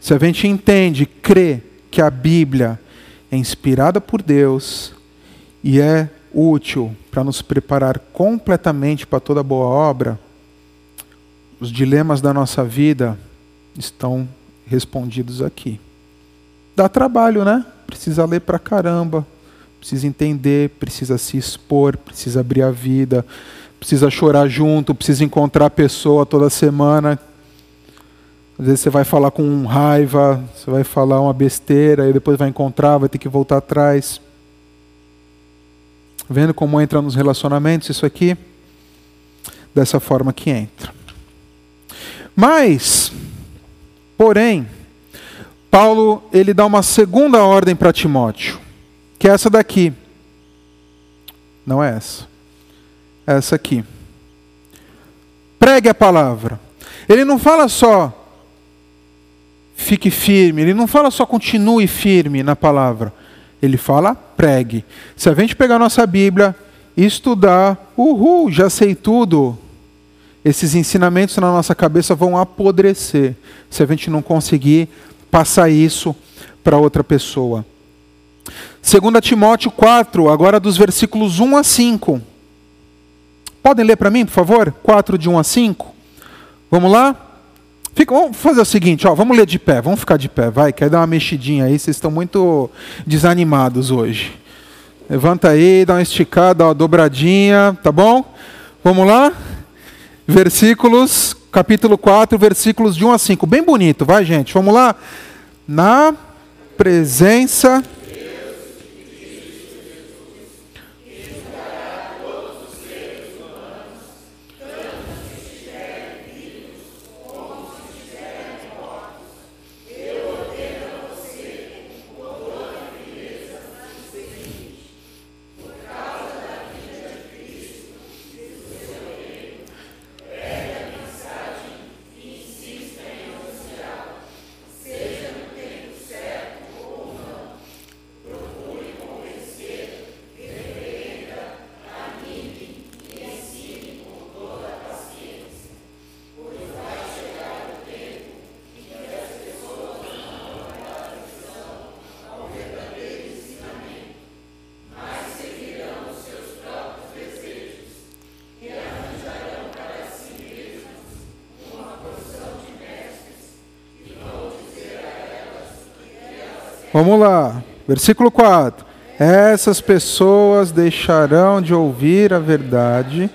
Se a gente entende, crê que a Bíblia é inspirada por Deus e é útil para nos preparar completamente para toda boa obra, os dilemas da nossa vida estão respondidos aqui. Dá trabalho, né? precisa ler pra caramba, precisa entender, precisa se expor, precisa abrir a vida, precisa chorar junto, precisa encontrar a pessoa toda semana. Às vezes você vai falar com raiva, você vai falar uma besteira, e depois vai encontrar, vai ter que voltar atrás. Vendo como entra nos relacionamentos isso aqui? Dessa forma que entra. Mas, porém, Paulo ele dá uma segunda ordem para Timóteo, que é essa daqui. Não é essa. É essa aqui. Pregue a palavra. Ele não fala só fique firme, ele não fala só continue firme na palavra. Ele fala pregue. Se a gente pegar nossa Bíblia e estudar, uhul, já sei tudo. Esses ensinamentos na nossa cabeça vão apodrecer se a gente não conseguir passar isso para outra pessoa. 2 Timóteo 4, agora dos versículos 1 a 5. Podem ler para mim, por favor? 4 de 1 a 5. Vamos lá? Fica, vamos fazer o seguinte, ó, vamos ler de pé, vamos ficar de pé, vai, quer dar uma mexidinha aí, vocês estão muito desanimados hoje. Levanta aí, dá uma esticada, uma dobradinha, tá bom? Vamos lá? Versículos capítulo 4, versículos de 1 a 5. Bem bonito, vai, gente. Vamos lá? Na presença Vamos lá, versículo 4. Essas pessoas deixarão de ouvir a verdade.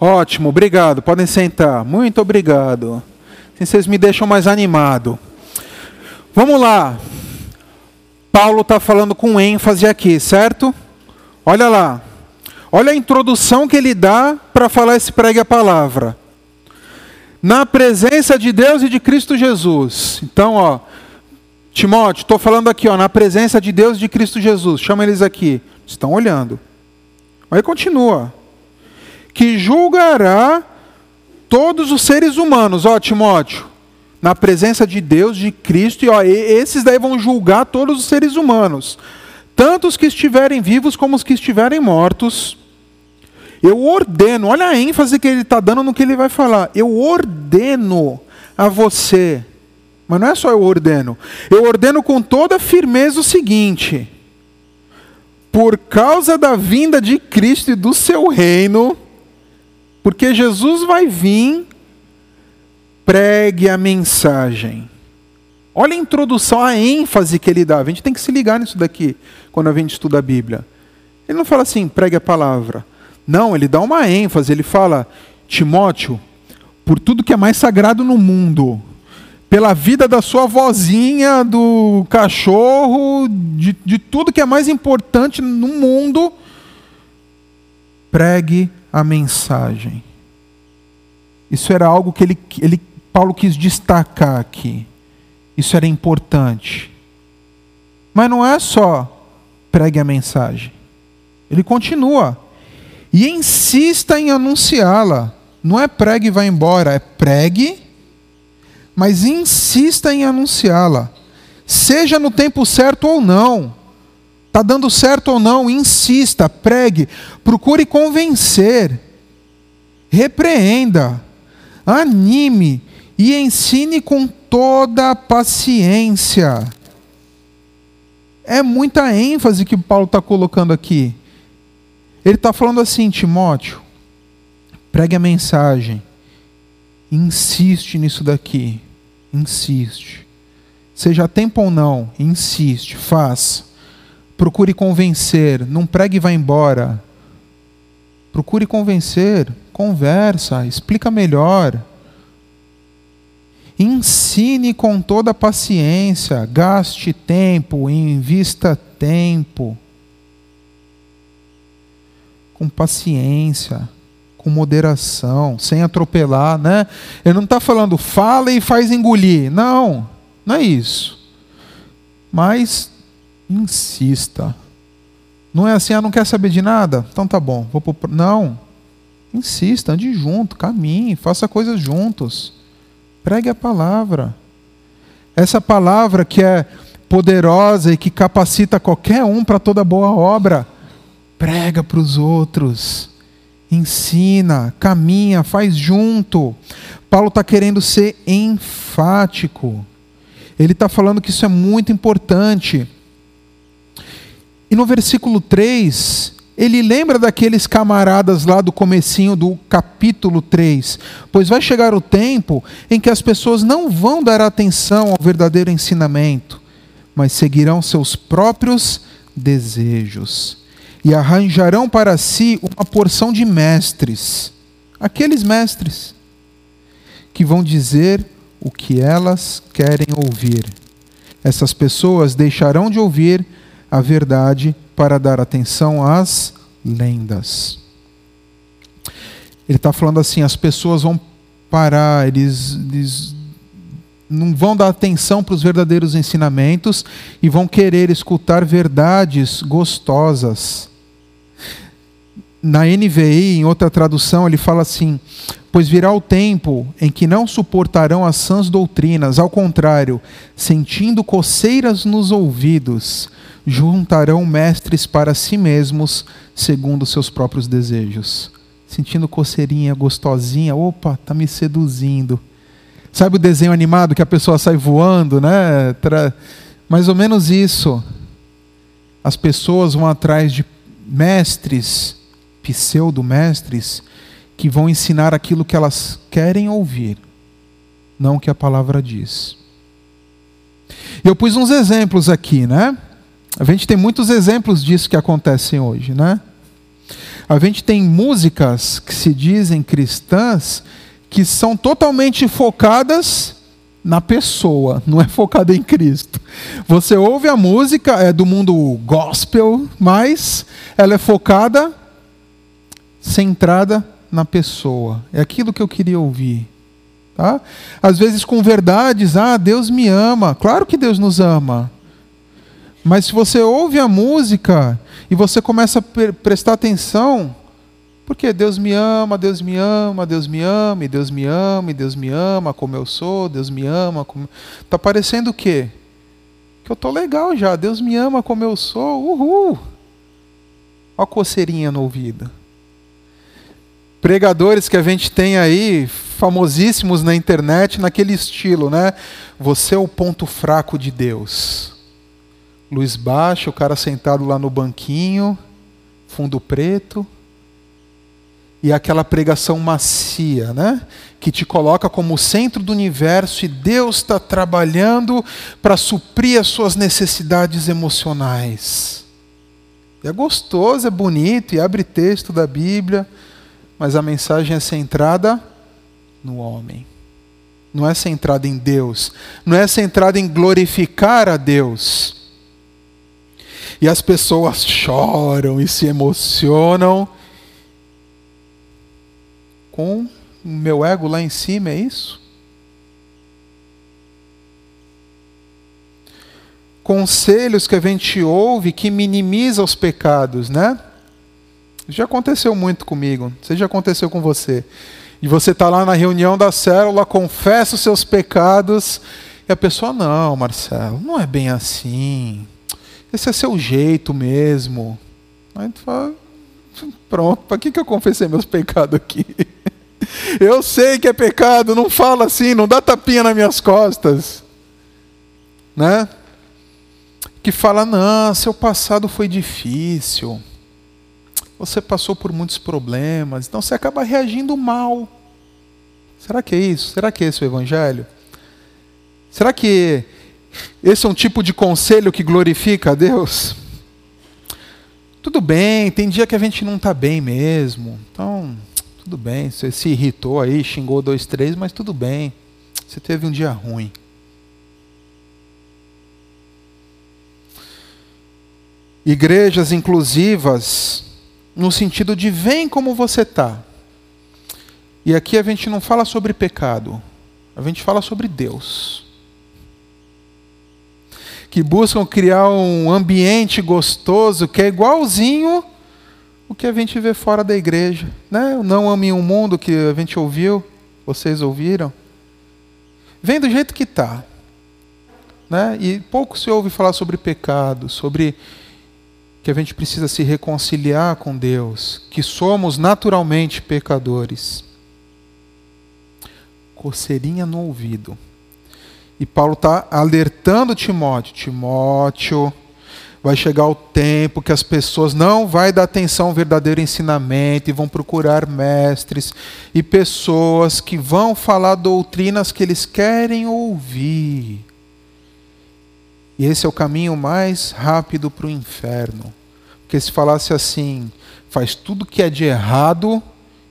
Ótimo, obrigado. Podem sentar. Muito obrigado. Vocês me deixam mais animado. Vamos lá. Paulo está falando com ênfase aqui, certo? Olha lá. Olha a introdução que ele dá para falar esse pregue a palavra. Na presença de Deus e de Cristo Jesus. Então, ó, Timóteo, estou falando aqui, ó, na presença de Deus e de Cristo Jesus. Chama eles aqui. Estão olhando. Aí continua que julgará todos os seres humanos, ó Timóteo, na presença de Deus, de Cristo, e ó, esses daí vão julgar todos os seres humanos, tanto os que estiverem vivos como os que estiverem mortos. Eu ordeno, olha a ênfase que ele está dando no que ele vai falar. Eu ordeno a você, mas não é só eu ordeno, eu ordeno com toda firmeza o seguinte: por causa da vinda de Cristo e do seu reino, porque Jesus vai vir, pregue a mensagem. Olha a introdução, a ênfase que ele dá. A gente tem que se ligar nisso daqui quando a gente estuda a Bíblia. Ele não fala assim, pregue a palavra. Não, ele dá uma ênfase. Ele fala, Timóteo, por tudo que é mais sagrado no mundo, pela vida da sua vozinha, do cachorro, de, de tudo que é mais importante no mundo, pregue a mensagem. Isso era algo que ele, ele, Paulo quis destacar aqui. Isso era importante. Mas não é só pregue a mensagem. Ele continua. E insista em anunciá-la. Não é pregue e vá embora, é pregue, mas insista em anunciá-la. Seja no tempo certo ou não. Está dando certo ou não? Insista, pregue, procure convencer, repreenda, anime e ensine com toda a paciência. É muita ênfase que Paulo está colocando aqui. Ele está falando assim, Timóteo, pregue a mensagem, insiste nisso daqui, insiste. Seja tempo ou não, insiste, faça. Procure convencer, não pregue e vá embora. Procure convencer, conversa, explica melhor. Ensine com toda paciência, gaste tempo, invista tempo. Com paciência, com moderação, sem atropelar, né? Ele não está falando fala e faz engolir. Não, não é isso. Mas insista. Não é assim, ah, não quer saber de nada? Então tá bom, vou pro... Não. Insista, ande junto, caminhe, faça coisas juntos. Pregue a palavra. Essa palavra que é poderosa e que capacita qualquer um para toda boa obra. Prega para os outros. Ensina, caminha, faz junto. Paulo está querendo ser enfático. Ele está falando que isso é muito importante. E no versículo 3, ele lembra daqueles camaradas lá do comecinho do capítulo 3, pois vai chegar o tempo em que as pessoas não vão dar atenção ao verdadeiro ensinamento, mas seguirão seus próprios desejos e arranjarão para si uma porção de mestres, aqueles mestres que vão dizer o que elas querem ouvir. Essas pessoas deixarão de ouvir a verdade para dar atenção às lendas. Ele está falando assim: as pessoas vão parar, eles, eles não vão dar atenção para os verdadeiros ensinamentos e vão querer escutar verdades gostosas. Na NVI, em outra tradução, ele fala assim: Pois virá o tempo em que não suportarão as sãs doutrinas, ao contrário, sentindo coceiras nos ouvidos, juntarão mestres para si mesmos, segundo seus próprios desejos. Sentindo coceirinha gostosinha, opa, está me seduzindo. Sabe o desenho animado que a pessoa sai voando, né? Mais ou menos isso. As pessoas vão atrás de mestres, pseudo-mestres, que vão ensinar aquilo que elas querem ouvir, não o que a palavra diz. Eu pus uns exemplos aqui, né? A gente tem muitos exemplos disso que acontecem hoje, né? A gente tem músicas que se dizem cristãs que são totalmente focadas na pessoa, não é focada em Cristo. Você ouve a música, é do mundo gospel, mas ela é focada, centrada na pessoa. É aquilo que eu queria ouvir. Tá? Às vezes com verdades, ah, Deus me ama. Claro que Deus nos ama. Mas se você ouve a música e você começa a prestar atenção, porque Deus me ama, Deus me ama, Deus me ama, e Deus me ama, e Deus me ama como eu sou, Deus me ama como. Está parecendo o quê? Que eu estou legal já, Deus me ama como eu sou, uhul! Olha a coceirinha no ouvido. Pregadores que a gente tem aí, famosíssimos na internet, naquele estilo, né? Você é o ponto fraco de Deus. Luz baixa, o cara sentado lá no banquinho, fundo preto e aquela pregação macia, né? que te coloca como centro do universo e Deus está trabalhando para suprir as suas necessidades emocionais. E é gostoso, é bonito, e abre texto da Bíblia, mas a mensagem é centrada no homem. Não é centrada em Deus, não é centrada em glorificar a Deus. E as pessoas choram e se emocionam com o meu ego lá em cima, é isso? Conselhos que a gente ouve que minimiza os pecados, né? Já aconteceu muito comigo, isso já aconteceu com você. E você está lá na reunião da célula, confessa os seus pecados, e a pessoa, não, Marcelo, não é bem assim. Esse é seu jeito mesmo. Aí tu fala, pronto, para que, que eu confessei meus pecados aqui? Eu sei que é pecado, não fala assim, não dá tapinha nas minhas costas. Né? Que fala, não, seu passado foi difícil. Você passou por muitos problemas, então você acaba reagindo mal. Será que é isso? Será que é esse o evangelho? Será que esse é um tipo de conselho que glorifica a Deus? Tudo bem, tem dia que a gente não está bem mesmo. Então, tudo bem, você se irritou aí, xingou dois, três, mas tudo bem. Você teve um dia ruim. Igrejas inclusivas, no sentido de vem como você está. E aqui a gente não fala sobre pecado, a gente fala sobre Deus. Que buscam criar um ambiente gostoso que é igualzinho o que a gente vê fora da igreja. Né? Não ame o mundo que a gente ouviu, vocês ouviram. Vem do jeito que está. Né? E pouco se ouve falar sobre pecado, sobre que a gente precisa se reconciliar com Deus, que somos naturalmente pecadores. Coceirinha no ouvido. E Paulo está alertando Timóteo: Timóteo, vai chegar o tempo que as pessoas não vai dar atenção ao verdadeiro ensinamento e vão procurar mestres e pessoas que vão falar doutrinas que eles querem ouvir. E esse é o caminho mais rápido para o inferno. Porque se falasse assim, faz tudo que é de errado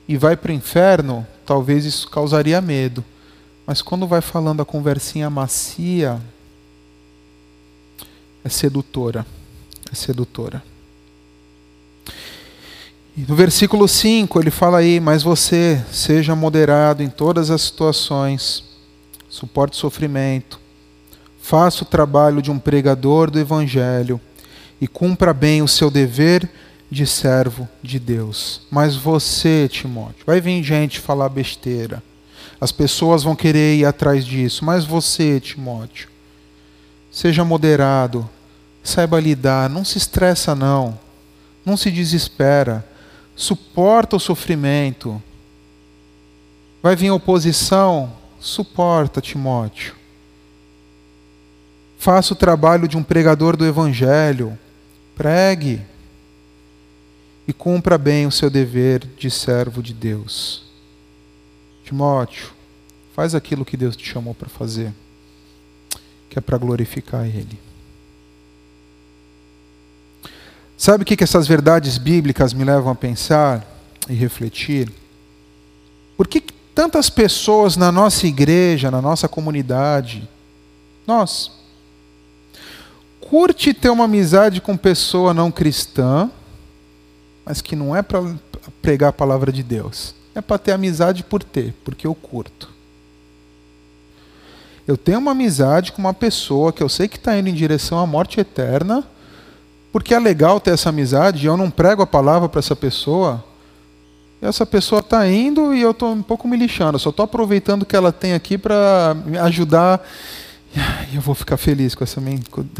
e vai para o inferno, talvez isso causaria medo. Mas quando vai falando a conversinha macia, é sedutora é sedutora. E no versículo 5 ele fala aí: Mas você seja moderado em todas as situações, suporte sofrimento, faça o trabalho de um pregador do Evangelho e cumpra bem o seu dever de servo de Deus. Mas você, Timóteo, vai vir gente falar besteira. As pessoas vão querer ir atrás disso. Mas você, Timóteo, seja moderado, Saiba lidar, não se estressa não. Não se desespera. Suporta o sofrimento. Vai vir oposição, suporta Timóteo. Faça o trabalho de um pregador do Evangelho. Pregue. E cumpra bem o seu dever de servo de Deus. Timóteo, faz aquilo que Deus te chamou para fazer, que é para glorificar Ele. Sabe o que, essas verdades bíblicas me levam a pensar e refletir? Por que tantas pessoas na nossa igreja, na nossa comunidade, nós, curte ter uma amizade com pessoa não cristã, mas que não é para pregar a palavra de Deus. É para ter amizade por ter, porque eu curto. Eu tenho uma amizade com uma pessoa que eu sei que está indo em direção à morte eterna, porque é legal ter essa amizade, eu não prego a palavra para essa pessoa. Essa pessoa está indo e eu estou um pouco me lixando. Só estou aproveitando o que ela tem aqui para me ajudar. E eu vou ficar feliz com essa,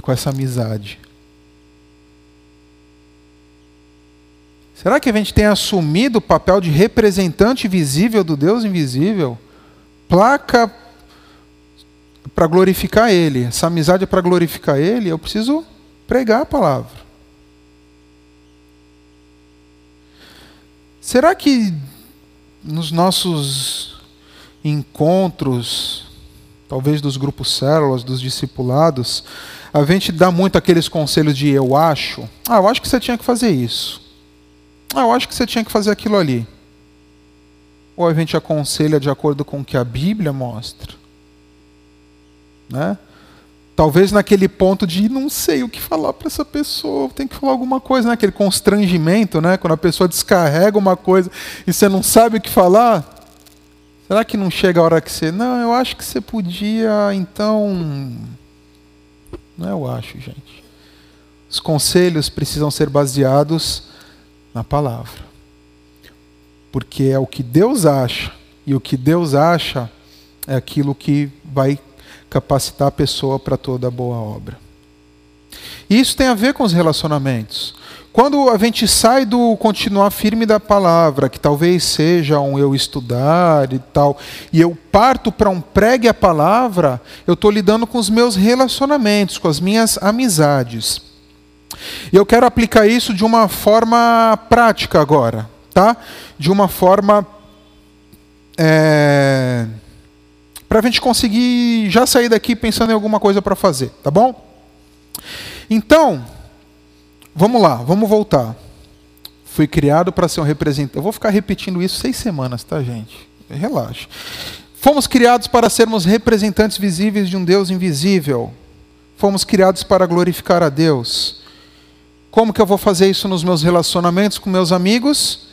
com essa amizade. Será que a gente tem assumido o papel de representante visível do Deus invisível? Placa para glorificar Ele. Essa amizade é para glorificar Ele. Eu preciso pregar a palavra. Será que nos nossos encontros, talvez dos grupos células, dos discipulados, a gente dá muito aqueles conselhos de eu acho. Ah, eu acho que você tinha que fazer isso. Ah, eu acho que você tinha que fazer aquilo ali. Ou a gente aconselha de acordo com o que a Bíblia mostra. Né? Talvez naquele ponto de não sei o que falar para essa pessoa, tem que falar alguma coisa, né? aquele constrangimento, né? quando a pessoa descarrega uma coisa e você não sabe o que falar. Será que não chega a hora que você. Não, eu acho que você podia, então. Não é, eu acho, gente. Os conselhos precisam ser baseados na palavra. Porque é o que Deus acha, e o que Deus acha é aquilo que vai capacitar a pessoa para toda boa obra. E isso tem a ver com os relacionamentos. Quando a gente sai do continuar firme da palavra, que talvez seja um eu estudar e tal, e eu parto para um pregue a palavra, eu estou lidando com os meus relacionamentos, com as minhas amizades. E eu quero aplicar isso de uma forma prática agora, tá? De uma forma. É para a gente conseguir já sair daqui pensando em alguma coisa para fazer, tá bom? Então, vamos lá, vamos voltar. Fui criado para ser um representante. Eu vou ficar repetindo isso seis semanas, tá, gente? Relaxa. Fomos criados para sermos representantes visíveis de um Deus invisível. Fomos criados para glorificar a Deus. Como que eu vou fazer isso nos meus relacionamentos com meus amigos?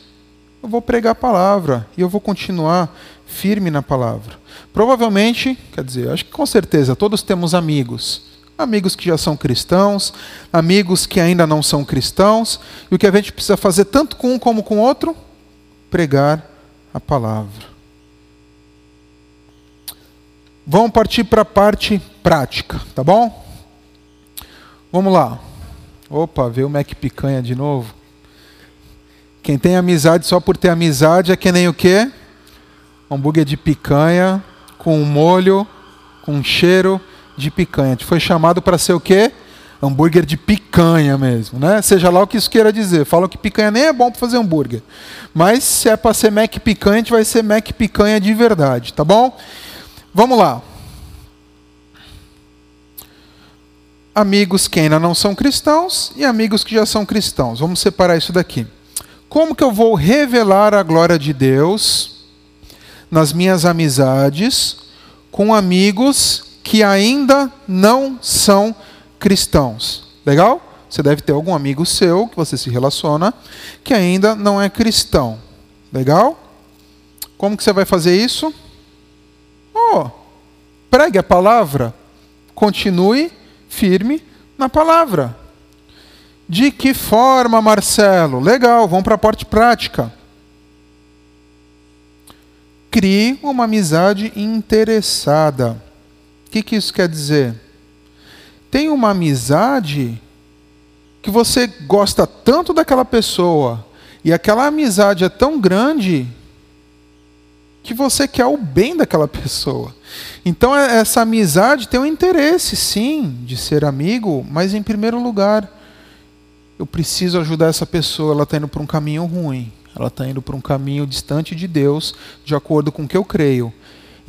Eu vou pregar a palavra e eu vou continuar firme na palavra. Provavelmente, quer dizer, acho que com certeza todos temos amigos. Amigos que já são cristãos, amigos que ainda não são cristãos, e o que a gente precisa fazer tanto com um como com o outro? Pregar a palavra. Vamos partir para a parte prática, tá bom? Vamos lá. Opa, veio o Mac Picanha de novo. Quem tem amizade só por ter amizade é que nem o quê? Hambúrguer de picanha com um molho, com um cheiro de picanha. A gente foi chamado para ser o quê? Hambúrguer de picanha mesmo, né? Seja lá o que isso queira dizer. Falam que picanha nem é bom para fazer hambúrguer. Mas se é para ser Mac picanha, a gente vai ser Mac picanha de verdade, tá bom? Vamos lá. Amigos que ainda não são cristãos e amigos que já são cristãos. Vamos separar isso daqui. Como que eu vou revelar a glória de Deus nas minhas amizades com amigos que ainda não são cristãos. Legal? Você deve ter algum amigo seu que você se relaciona que ainda não é cristão. Legal? Como que você vai fazer isso? Oh, pregue a palavra. Continue firme na palavra. De que forma, Marcelo? Legal, vamos para a parte prática crie uma amizade interessada. O que, que isso quer dizer? Tem uma amizade que você gosta tanto daquela pessoa e aquela amizade é tão grande que você quer o bem daquela pessoa. Então, é, essa amizade tem um interesse, sim, de ser amigo, mas em primeiro lugar, eu preciso ajudar essa pessoa, ela está indo para um caminho ruim, ela está indo para um caminho distante de Deus, de acordo com o que eu creio.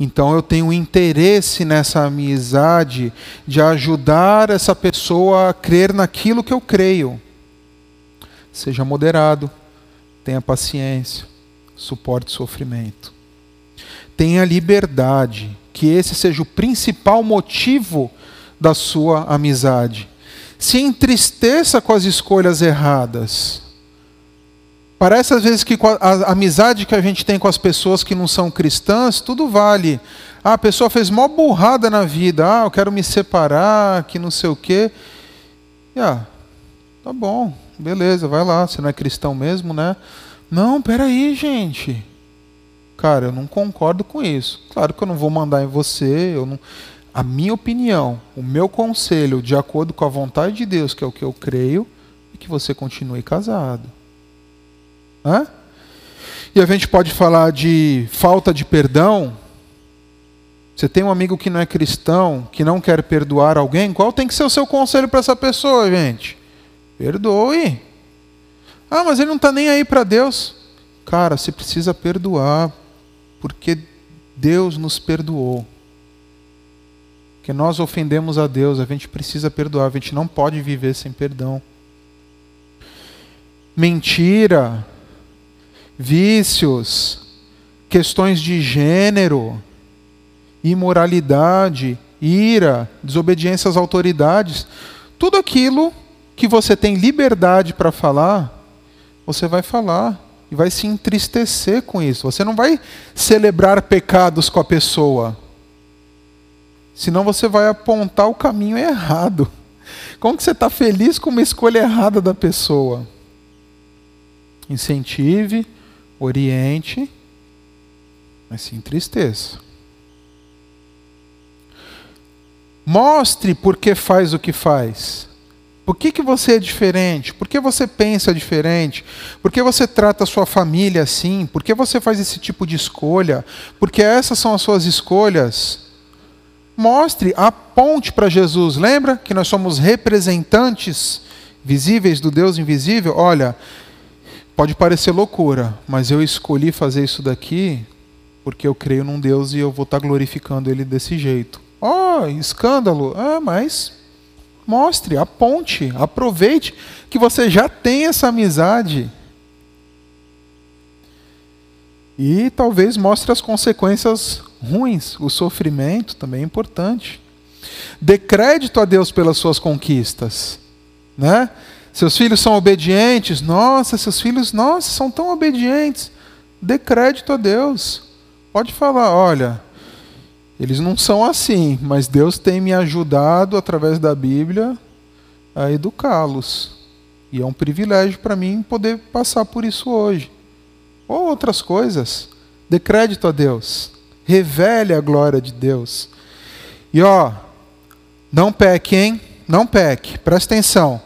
Então eu tenho interesse nessa amizade de ajudar essa pessoa a crer naquilo que eu creio. Seja moderado, tenha paciência, suporte sofrimento. Tenha liberdade, que esse seja o principal motivo da sua amizade se entristeça com as escolhas erradas. Parece às vezes que a amizade que a gente tem com as pessoas que não são cristãs, tudo vale. Ah, a pessoa fez mó burrada na vida. Ah, eu quero me separar, que não sei o quê. E, ah, tá bom, beleza, vai lá. Você não é cristão mesmo, né? Não, peraí, gente. Cara, eu não concordo com isso. Claro que eu não vou mandar em você, eu não a minha opinião, o meu conselho, de acordo com a vontade de Deus, que é o que eu creio, é que você continue casado. E a gente pode falar de falta de perdão. Você tem um amigo que não é cristão, que não quer perdoar alguém, qual tem que ser o seu conselho para essa pessoa, gente? Perdoe. Ah, mas ele não está nem aí para Deus. Cara, você precisa perdoar, porque Deus nos perdoou que nós ofendemos a Deus, a gente precisa perdoar, a gente não pode viver sem perdão. Mentira, vícios, questões de gênero, imoralidade, ira, desobediência às autoridades, tudo aquilo que você tem liberdade para falar, você vai falar e vai se entristecer com isso. Você não vai celebrar pecados com a pessoa. Senão você vai apontar o caminho errado. Como que você está feliz com uma escolha errada da pessoa? Incentive, oriente, mas se entristeça. Mostre por que faz o que faz. Por que, que você é diferente? Por que você pensa diferente? Por que você trata a sua família assim? Por que você faz esse tipo de escolha? Porque essas são as suas escolhas mostre, aponte para Jesus. Lembra que nós somos representantes visíveis do Deus invisível? Olha, pode parecer loucura, mas eu escolhi fazer isso daqui porque eu creio num Deus e eu vou estar glorificando Ele desse jeito. Oh, escândalo! Ah, mas mostre, aponte, aproveite que você já tem essa amizade. E talvez mostre as consequências ruins. O sofrimento também é importante. Dê crédito a Deus pelas suas conquistas. Né? Seus filhos são obedientes. Nossa, seus filhos, nossa, são tão obedientes. Dê crédito a Deus. Pode falar, olha, eles não são assim, mas Deus tem me ajudado através da Bíblia a educá-los. E é um privilégio para mim poder passar por isso hoje. Ou outras coisas. Dê crédito a Deus revele a glória de Deus. E ó, não peque, hein? Não peque, presta atenção.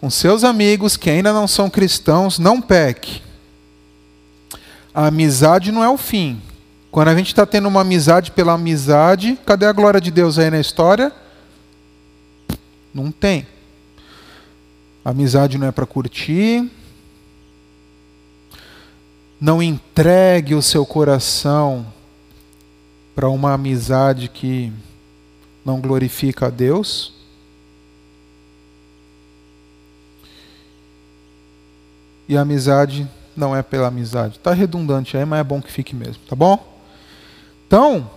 Com seus amigos que ainda não são cristãos, não peque. A amizade não é o fim. Quando a gente está tendo uma amizade pela amizade, cadê a glória de Deus aí na história? Não tem. A amizade não é para curtir. Não entregue o seu coração para uma amizade que não glorifica a Deus? E a amizade não é pela amizade. Está redundante aí, mas é bom que fique mesmo, tá bom? Então,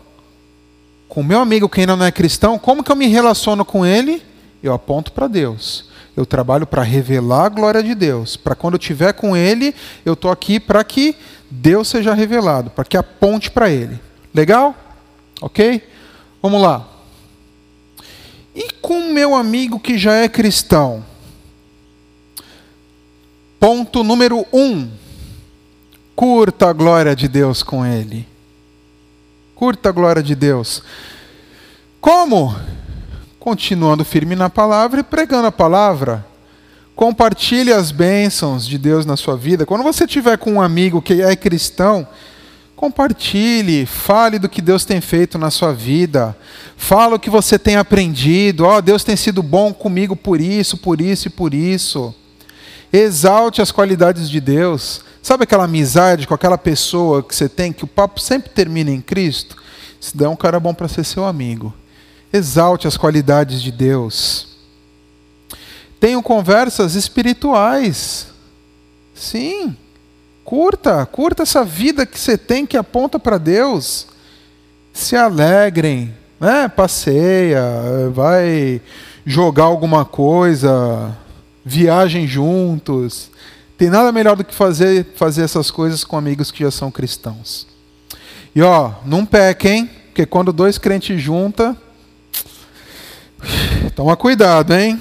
com meu amigo que ainda não é cristão, como que eu me relaciono com ele? Eu aponto para Deus. Eu trabalho para revelar a glória de Deus. Para quando eu estiver com ele, eu estou aqui para que Deus seja revelado, para que aponte para ele. Legal? Ok? Vamos lá. E com meu amigo que já é cristão? Ponto número um. Curta a glória de Deus com ele. Curta a glória de Deus. Como? Continuando firme na palavra e pregando a palavra. Compartilhe as bênçãos de Deus na sua vida. Quando você tiver com um amigo que é cristão, Compartilhe, fale do que Deus tem feito na sua vida. Fala o que você tem aprendido. Ó, oh, Deus tem sido bom comigo por isso, por isso e por isso. Exalte as qualidades de Deus. Sabe aquela amizade com aquela pessoa que você tem, que o papo sempre termina em Cristo? Se der um cara bom para ser seu amigo. Exalte as qualidades de Deus. Tenham conversas espirituais. Sim. Curta, curta essa vida que você tem que aponta para Deus. Se alegrem, né? Passeia, vai jogar alguma coisa, viajem juntos. Tem nada melhor do que fazer, fazer essas coisas com amigos que já são cristãos. E ó, não pequem, porque quando dois crentes juntam, toma cuidado, hein?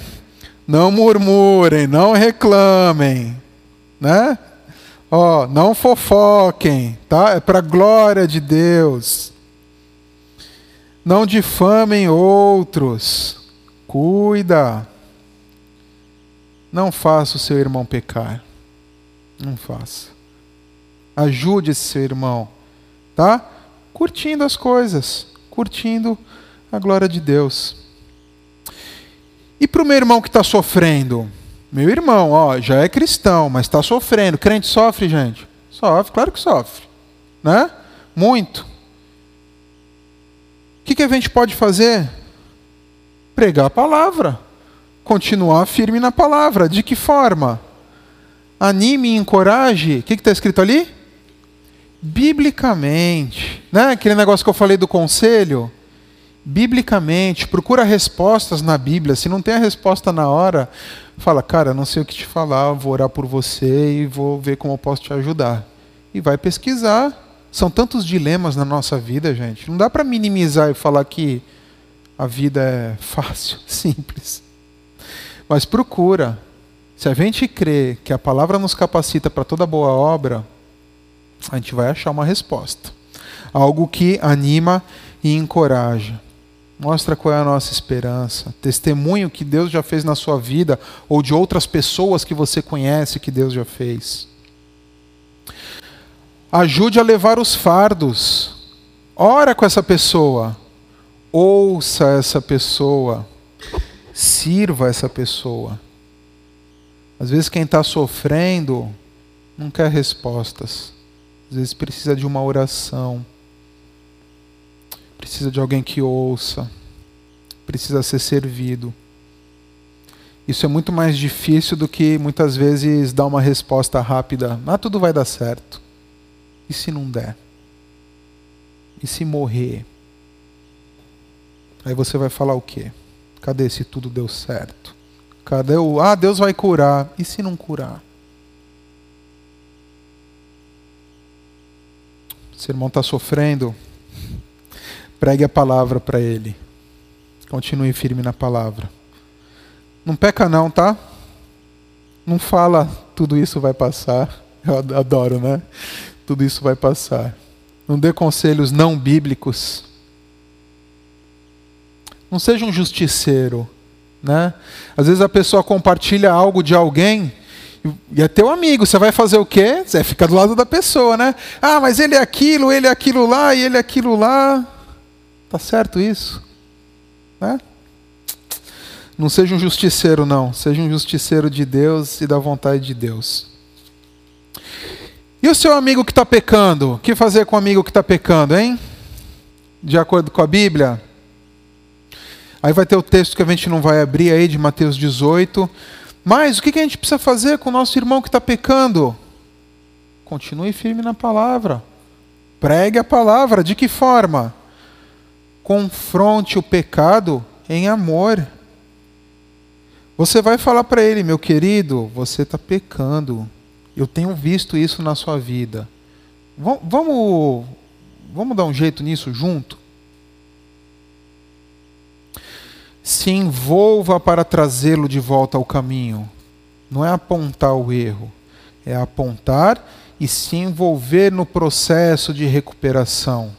Não murmurem, não reclamem, né? Ó, não fofoquem, tá? É para glória de Deus. Não difamem outros. Cuida. Não faça o seu irmão pecar. Não faça. Ajude esse seu irmão, tá? Curtindo as coisas, curtindo a glória de Deus. E para o meu irmão que está sofrendo? Meu irmão, ó, já é cristão, mas está sofrendo. Crente sofre, gente? Sofre, claro que sofre. Né? Muito. O que, que a gente pode fazer? Pregar a palavra. Continuar firme na palavra. De que forma? Anime e encoraje. O que está escrito ali? Biblicamente. Né? Aquele negócio que eu falei do conselho biblicamente, procura respostas na Bíblia. Se não tem a resposta na hora, fala, cara, não sei o que te falar, vou orar por você e vou ver como eu posso te ajudar. E vai pesquisar. São tantos dilemas na nossa vida, gente. Não dá para minimizar e falar que a vida é fácil, simples. Mas procura. Se a gente crê que a palavra nos capacita para toda boa obra, a gente vai achar uma resposta. Algo que anima e encoraja. Mostra qual é a nossa esperança. Testemunho que Deus já fez na sua vida ou de outras pessoas que você conhece que Deus já fez. Ajude a levar os fardos. Ora com essa pessoa. Ouça essa pessoa. Sirva essa pessoa. Às vezes quem está sofrendo não quer respostas. Às vezes precisa de uma oração precisa de alguém que ouça, precisa ser servido. Isso é muito mais difícil do que muitas vezes dar uma resposta rápida. Ah, tudo vai dar certo. E se não der? E se morrer? Aí você vai falar o quê? Cadê se tudo deu certo? Cadê o. Ah, Deus vai curar. E se não curar? O irmão está sofrendo, Pregue a palavra para ele. Continue firme na palavra. Não peca não, tá? Não fala tudo isso vai passar. Eu adoro, né? Tudo isso vai passar. Não dê conselhos não bíblicos. Não seja um justiceiro, né? Às vezes a pessoa compartilha algo de alguém e é teu amigo, você vai fazer o quê? Você fica do lado da pessoa, né? Ah, mas ele é aquilo, ele é aquilo lá e ele é aquilo lá. Tá certo isso? Né? Não seja um justiceiro, não. Seja um justiceiro de Deus e da vontade de Deus. E o seu amigo que está pecando? O que fazer com o amigo que está pecando, hein? De acordo com a Bíblia? Aí vai ter o texto que a gente não vai abrir aí, de Mateus 18. Mas o que a gente precisa fazer com o nosso irmão que está pecando? Continue firme na palavra. Pregue a palavra. De que forma? confronte o pecado em amor. Você vai falar para ele, meu querido, você está pecando. Eu tenho visto isso na sua vida. Vamos, vamos dar um jeito nisso junto? Se envolva para trazê-lo de volta ao caminho. Não é apontar o erro, é apontar e se envolver no processo de recuperação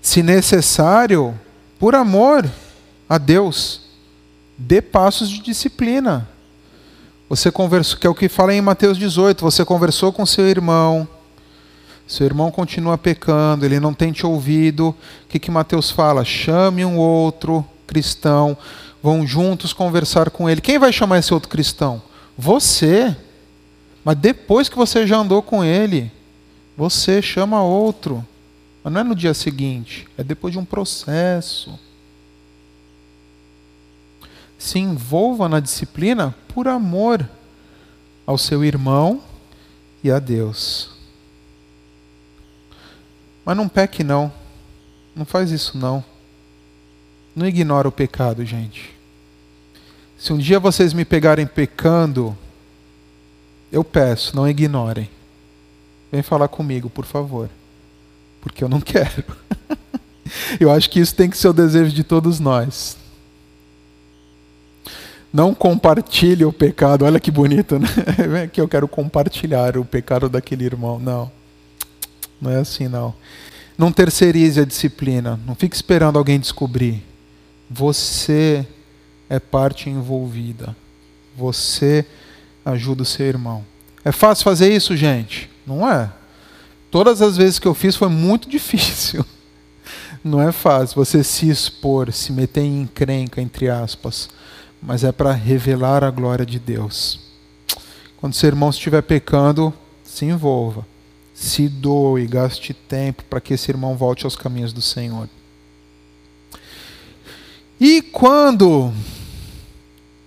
se necessário, por amor a Deus, dê passos de disciplina. Você conversou, que é o que fala em Mateus 18, você conversou com seu irmão, Seu irmão continua pecando, ele não tem te ouvido. O que, que Mateus fala? Chame um outro cristão, vão juntos conversar com ele. Quem vai chamar esse outro cristão? Você. Mas depois que você já andou com ele, você chama outro. Mas não é no dia seguinte, é depois de um processo. Se envolva na disciplina por amor ao seu irmão e a Deus. Mas não peque não. Não faz isso não. Não ignora o pecado, gente. Se um dia vocês me pegarem pecando, eu peço, não ignorem. Vem falar comigo, por favor. Porque eu não quero. eu acho que isso tem que ser o desejo de todos nós. Não compartilhe o pecado. Olha que bonito, né? que eu quero compartilhar o pecado daquele irmão. Não. Não é assim, não. Não terceirize a disciplina. Não fique esperando alguém descobrir. Você é parte envolvida. Você ajuda o seu irmão. É fácil fazer isso, gente? Não é. Todas as vezes que eu fiz foi muito difícil. Não é fácil você se expor, se meter em encrenca, entre aspas. Mas é para revelar a glória de Deus. Quando seu irmão estiver pecando, se envolva se doe, gaste tempo para que esse irmão volte aos caminhos do Senhor. E quando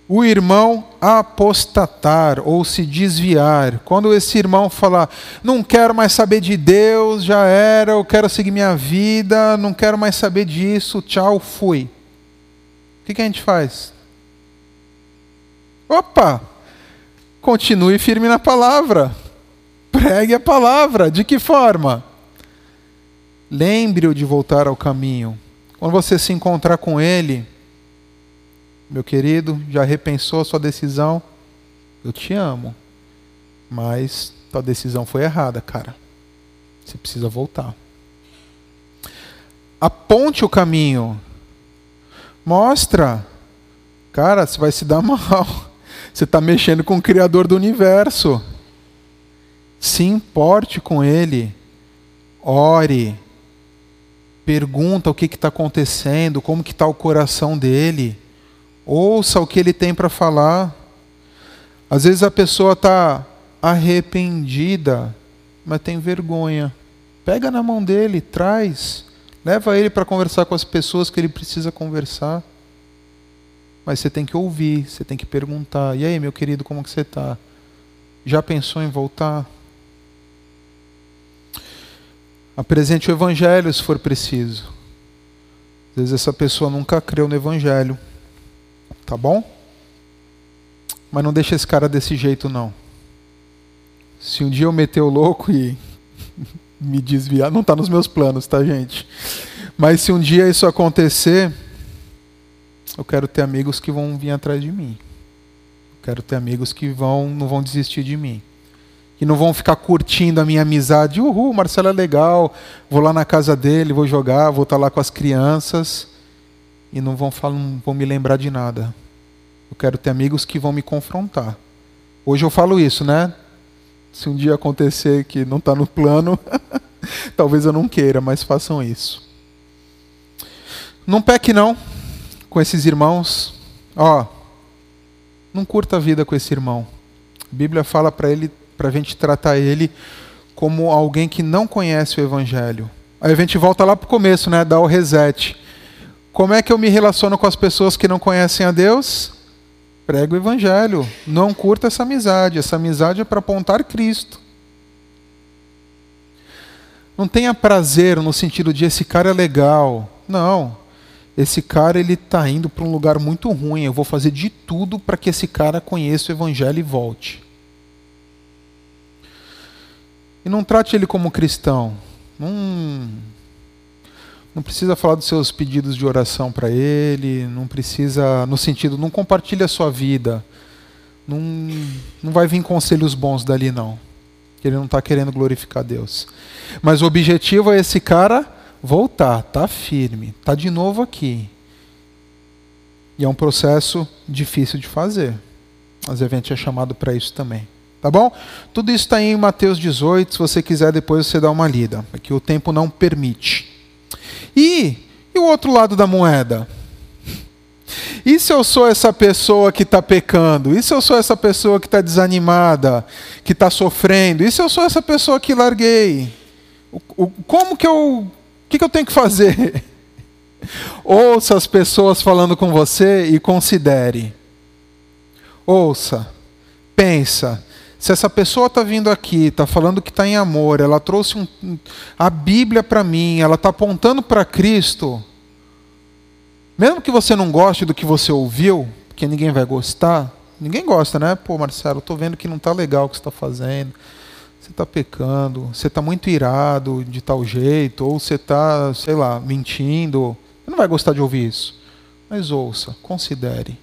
o irmão apostatar ou se desviar, quando esse irmão falar, não quero mais saber de Deus, já era, eu quero seguir minha vida, não quero mais saber disso, tchau, fui. O que, que a gente faz? Opa! Continue firme na palavra. Pregue a palavra. De que forma? Lembre-o de voltar ao caminho. Quando você se encontrar com ele, meu querido, já repensou a sua decisão? Eu te amo, mas tua decisão foi errada, cara. Você precisa voltar. Aponte o caminho. Mostra. Cara, você vai se dar mal. Você está mexendo com o Criador do universo se importe com ele, ore, pergunta o que está acontecendo, como que está o coração dele, ouça o que ele tem para falar. Às vezes a pessoa está arrependida, mas tem vergonha. Pega na mão dele, traz, leva ele para conversar com as pessoas que ele precisa conversar. Mas você tem que ouvir, você tem que perguntar. E aí, meu querido, como que você está? Já pensou em voltar? Apresente o Evangelho se for preciso. Às vezes essa pessoa nunca creu no Evangelho. Tá bom? Mas não deixa esse cara desse jeito, não. Se um dia eu meter o louco e me desviar, não está nos meus planos, tá, gente? Mas se um dia isso acontecer, eu quero ter amigos que vão vir atrás de mim. Quero ter amigos que vão, não vão desistir de mim que não vão ficar curtindo a minha amizade. Uhul, Marcelo é legal, vou lá na casa dele, vou jogar, vou estar lá com as crianças e não vão, falar, não vão me lembrar de nada. Eu quero ter amigos que vão me confrontar. Hoje eu falo isso, né? Se um dia acontecer que não está no plano, talvez eu não queira, mas façam isso. Não peque não com esses irmãos. Ó, não curta a vida com esse irmão. A Bíblia fala para ele para a gente tratar ele como alguém que não conhece o Evangelho. Aí a gente volta lá para o começo, né? Dá o reset. Como é que eu me relaciono com as pessoas que não conhecem a Deus? Prego o Evangelho. Não curta essa amizade. Essa amizade é para apontar Cristo. Não tenha prazer no sentido de esse cara é legal. Não. Esse cara ele está indo para um lugar muito ruim. Eu vou fazer de tudo para que esse cara conheça o Evangelho e volte. E não trate ele como cristão. Não, não precisa falar dos seus pedidos de oração para ele, não precisa, no sentido, não compartilhe a sua vida. Não, não vai vir conselhos bons dali, não. Ele não está querendo glorificar Deus. Mas o objetivo é esse cara voltar, tá firme, tá de novo aqui. E é um processo difícil de fazer. Mas a gente é chamado para isso também, Tá bom? Tudo isso está em Mateus 18, se você quiser depois você dá uma lida, é que o tempo não permite. E, e o outro lado da moeda? E se eu sou essa pessoa que está pecando? E se eu sou essa pessoa que está desanimada, que está sofrendo? E se eu sou essa pessoa que larguei? como que eu. O que, que eu tenho que fazer? Ouça as pessoas falando com você e considere. Ouça, pensa. Se essa pessoa está vindo aqui, está falando que está em amor, ela trouxe um, a Bíblia para mim, ela está apontando para Cristo, mesmo que você não goste do que você ouviu, porque ninguém vai gostar, ninguém gosta, né? Pô, Marcelo, estou vendo que não está legal o que você está fazendo, você está pecando, você está muito irado de tal jeito, ou você está, sei lá, mentindo. Você não vai gostar de ouvir isso. Mas ouça, considere.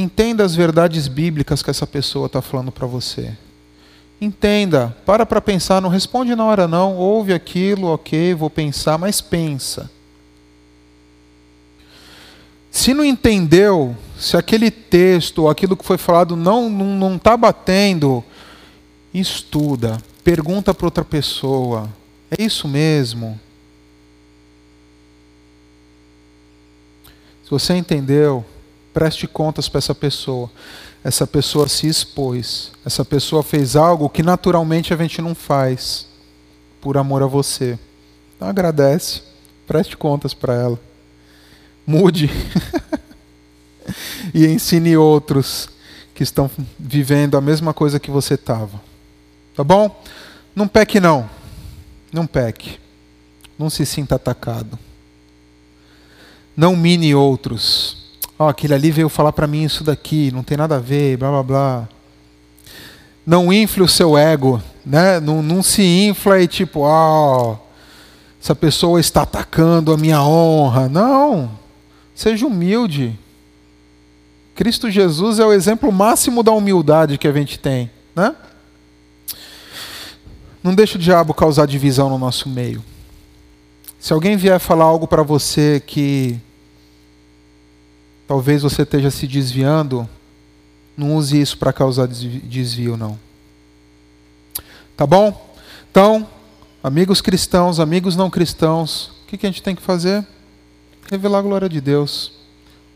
Entenda as verdades bíblicas que essa pessoa está falando para você. Entenda, para para pensar, não responde na hora não, ouve aquilo, ok, vou pensar, mas pensa. Se não entendeu, se aquele texto aquilo que foi falado não não, não tá batendo, estuda, pergunta para outra pessoa. É isso mesmo? Se você entendeu, preste contas para essa pessoa. Essa pessoa se expôs. Essa pessoa fez algo que naturalmente a gente não faz por amor a você. Então agradece, preste contas para ela mude e ensine outros que estão vivendo a mesma coisa que você estava. Tá bom? Não peque não. Não peque. Não se sinta atacado. Não mine outros. Oh, aquele ali veio falar para mim isso daqui, não tem nada a ver, blá blá blá. Não infle o seu ego, né? Não, não se infla e tipo, ah, oh, essa pessoa está atacando a minha honra. Não. Seja humilde. Cristo Jesus é o exemplo máximo da humildade que a gente tem, né? Não deixe o diabo causar divisão no nosso meio. Se alguém vier falar algo para você que talvez você esteja se desviando, não use isso para causar desvio, não. Tá bom? Então, amigos cristãos, amigos não cristãos, o que, a gente tem que fazer? revelar a glória de Deus,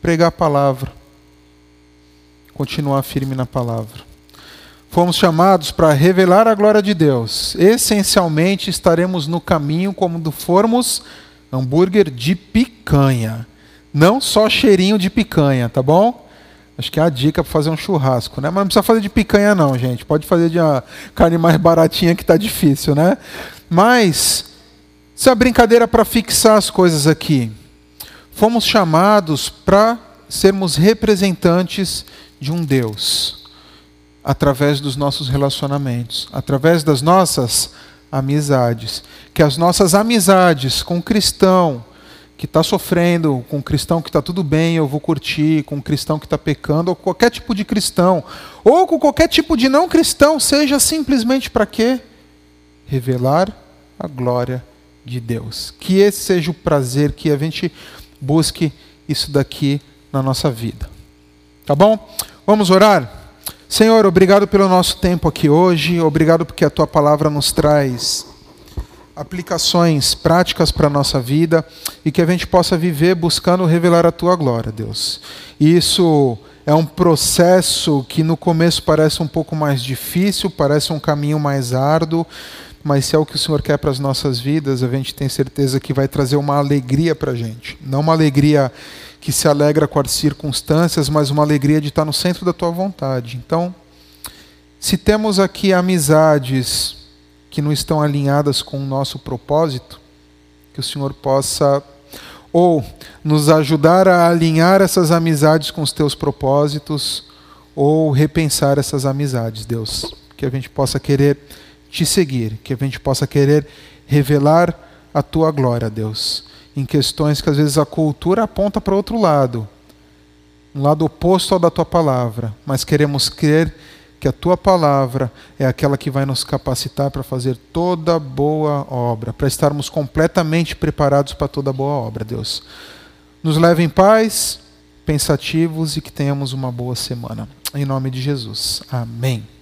pregar a palavra, continuar firme na palavra. Fomos chamados para revelar a glória de Deus. Essencialmente estaremos no caminho como formos hambúrguer de picanha. Não só cheirinho de picanha, tá bom? Acho que é a dica para fazer um churrasco, né? Mas não precisa fazer de picanha não, gente. Pode fazer de uma carne mais baratinha que está difícil, né? Mas isso é brincadeira para fixar as coisas aqui fomos chamados para sermos representantes de um Deus, através dos nossos relacionamentos, através das nossas amizades. Que as nossas amizades com o cristão que está sofrendo, com o cristão que está tudo bem, eu vou curtir, com o cristão que está pecando, ou qualquer tipo de cristão, ou com qualquer tipo de não cristão, seja simplesmente para quê? Revelar a glória de Deus. Que esse seja o prazer que a gente busque isso daqui na nossa vida. Tá bom? Vamos orar? Senhor, obrigado pelo nosso tempo aqui hoje, obrigado porque a tua palavra nos traz aplicações práticas para a nossa vida e que a gente possa viver buscando revelar a tua glória, Deus. Isso é um processo que no começo parece um pouco mais difícil, parece um caminho mais árduo, mas se é o que o Senhor quer para as nossas vidas, a gente tem certeza que vai trazer uma alegria para a gente. Não uma alegria que se alegra com as circunstâncias, mas uma alegria de estar no centro da tua vontade. Então, se temos aqui amizades que não estão alinhadas com o nosso propósito, que o Senhor possa ou nos ajudar a alinhar essas amizades com os teus propósitos, ou repensar essas amizades, Deus. Que a gente possa querer te seguir, que a gente possa querer revelar a tua glória, Deus, em questões que às vezes a cultura aponta para outro lado, um lado oposto ao da tua palavra, mas queremos crer que a tua palavra é aquela que vai nos capacitar para fazer toda boa obra, para estarmos completamente preparados para toda boa obra, Deus. Nos leve em paz, pensativos e que tenhamos uma boa semana. Em nome de Jesus. Amém.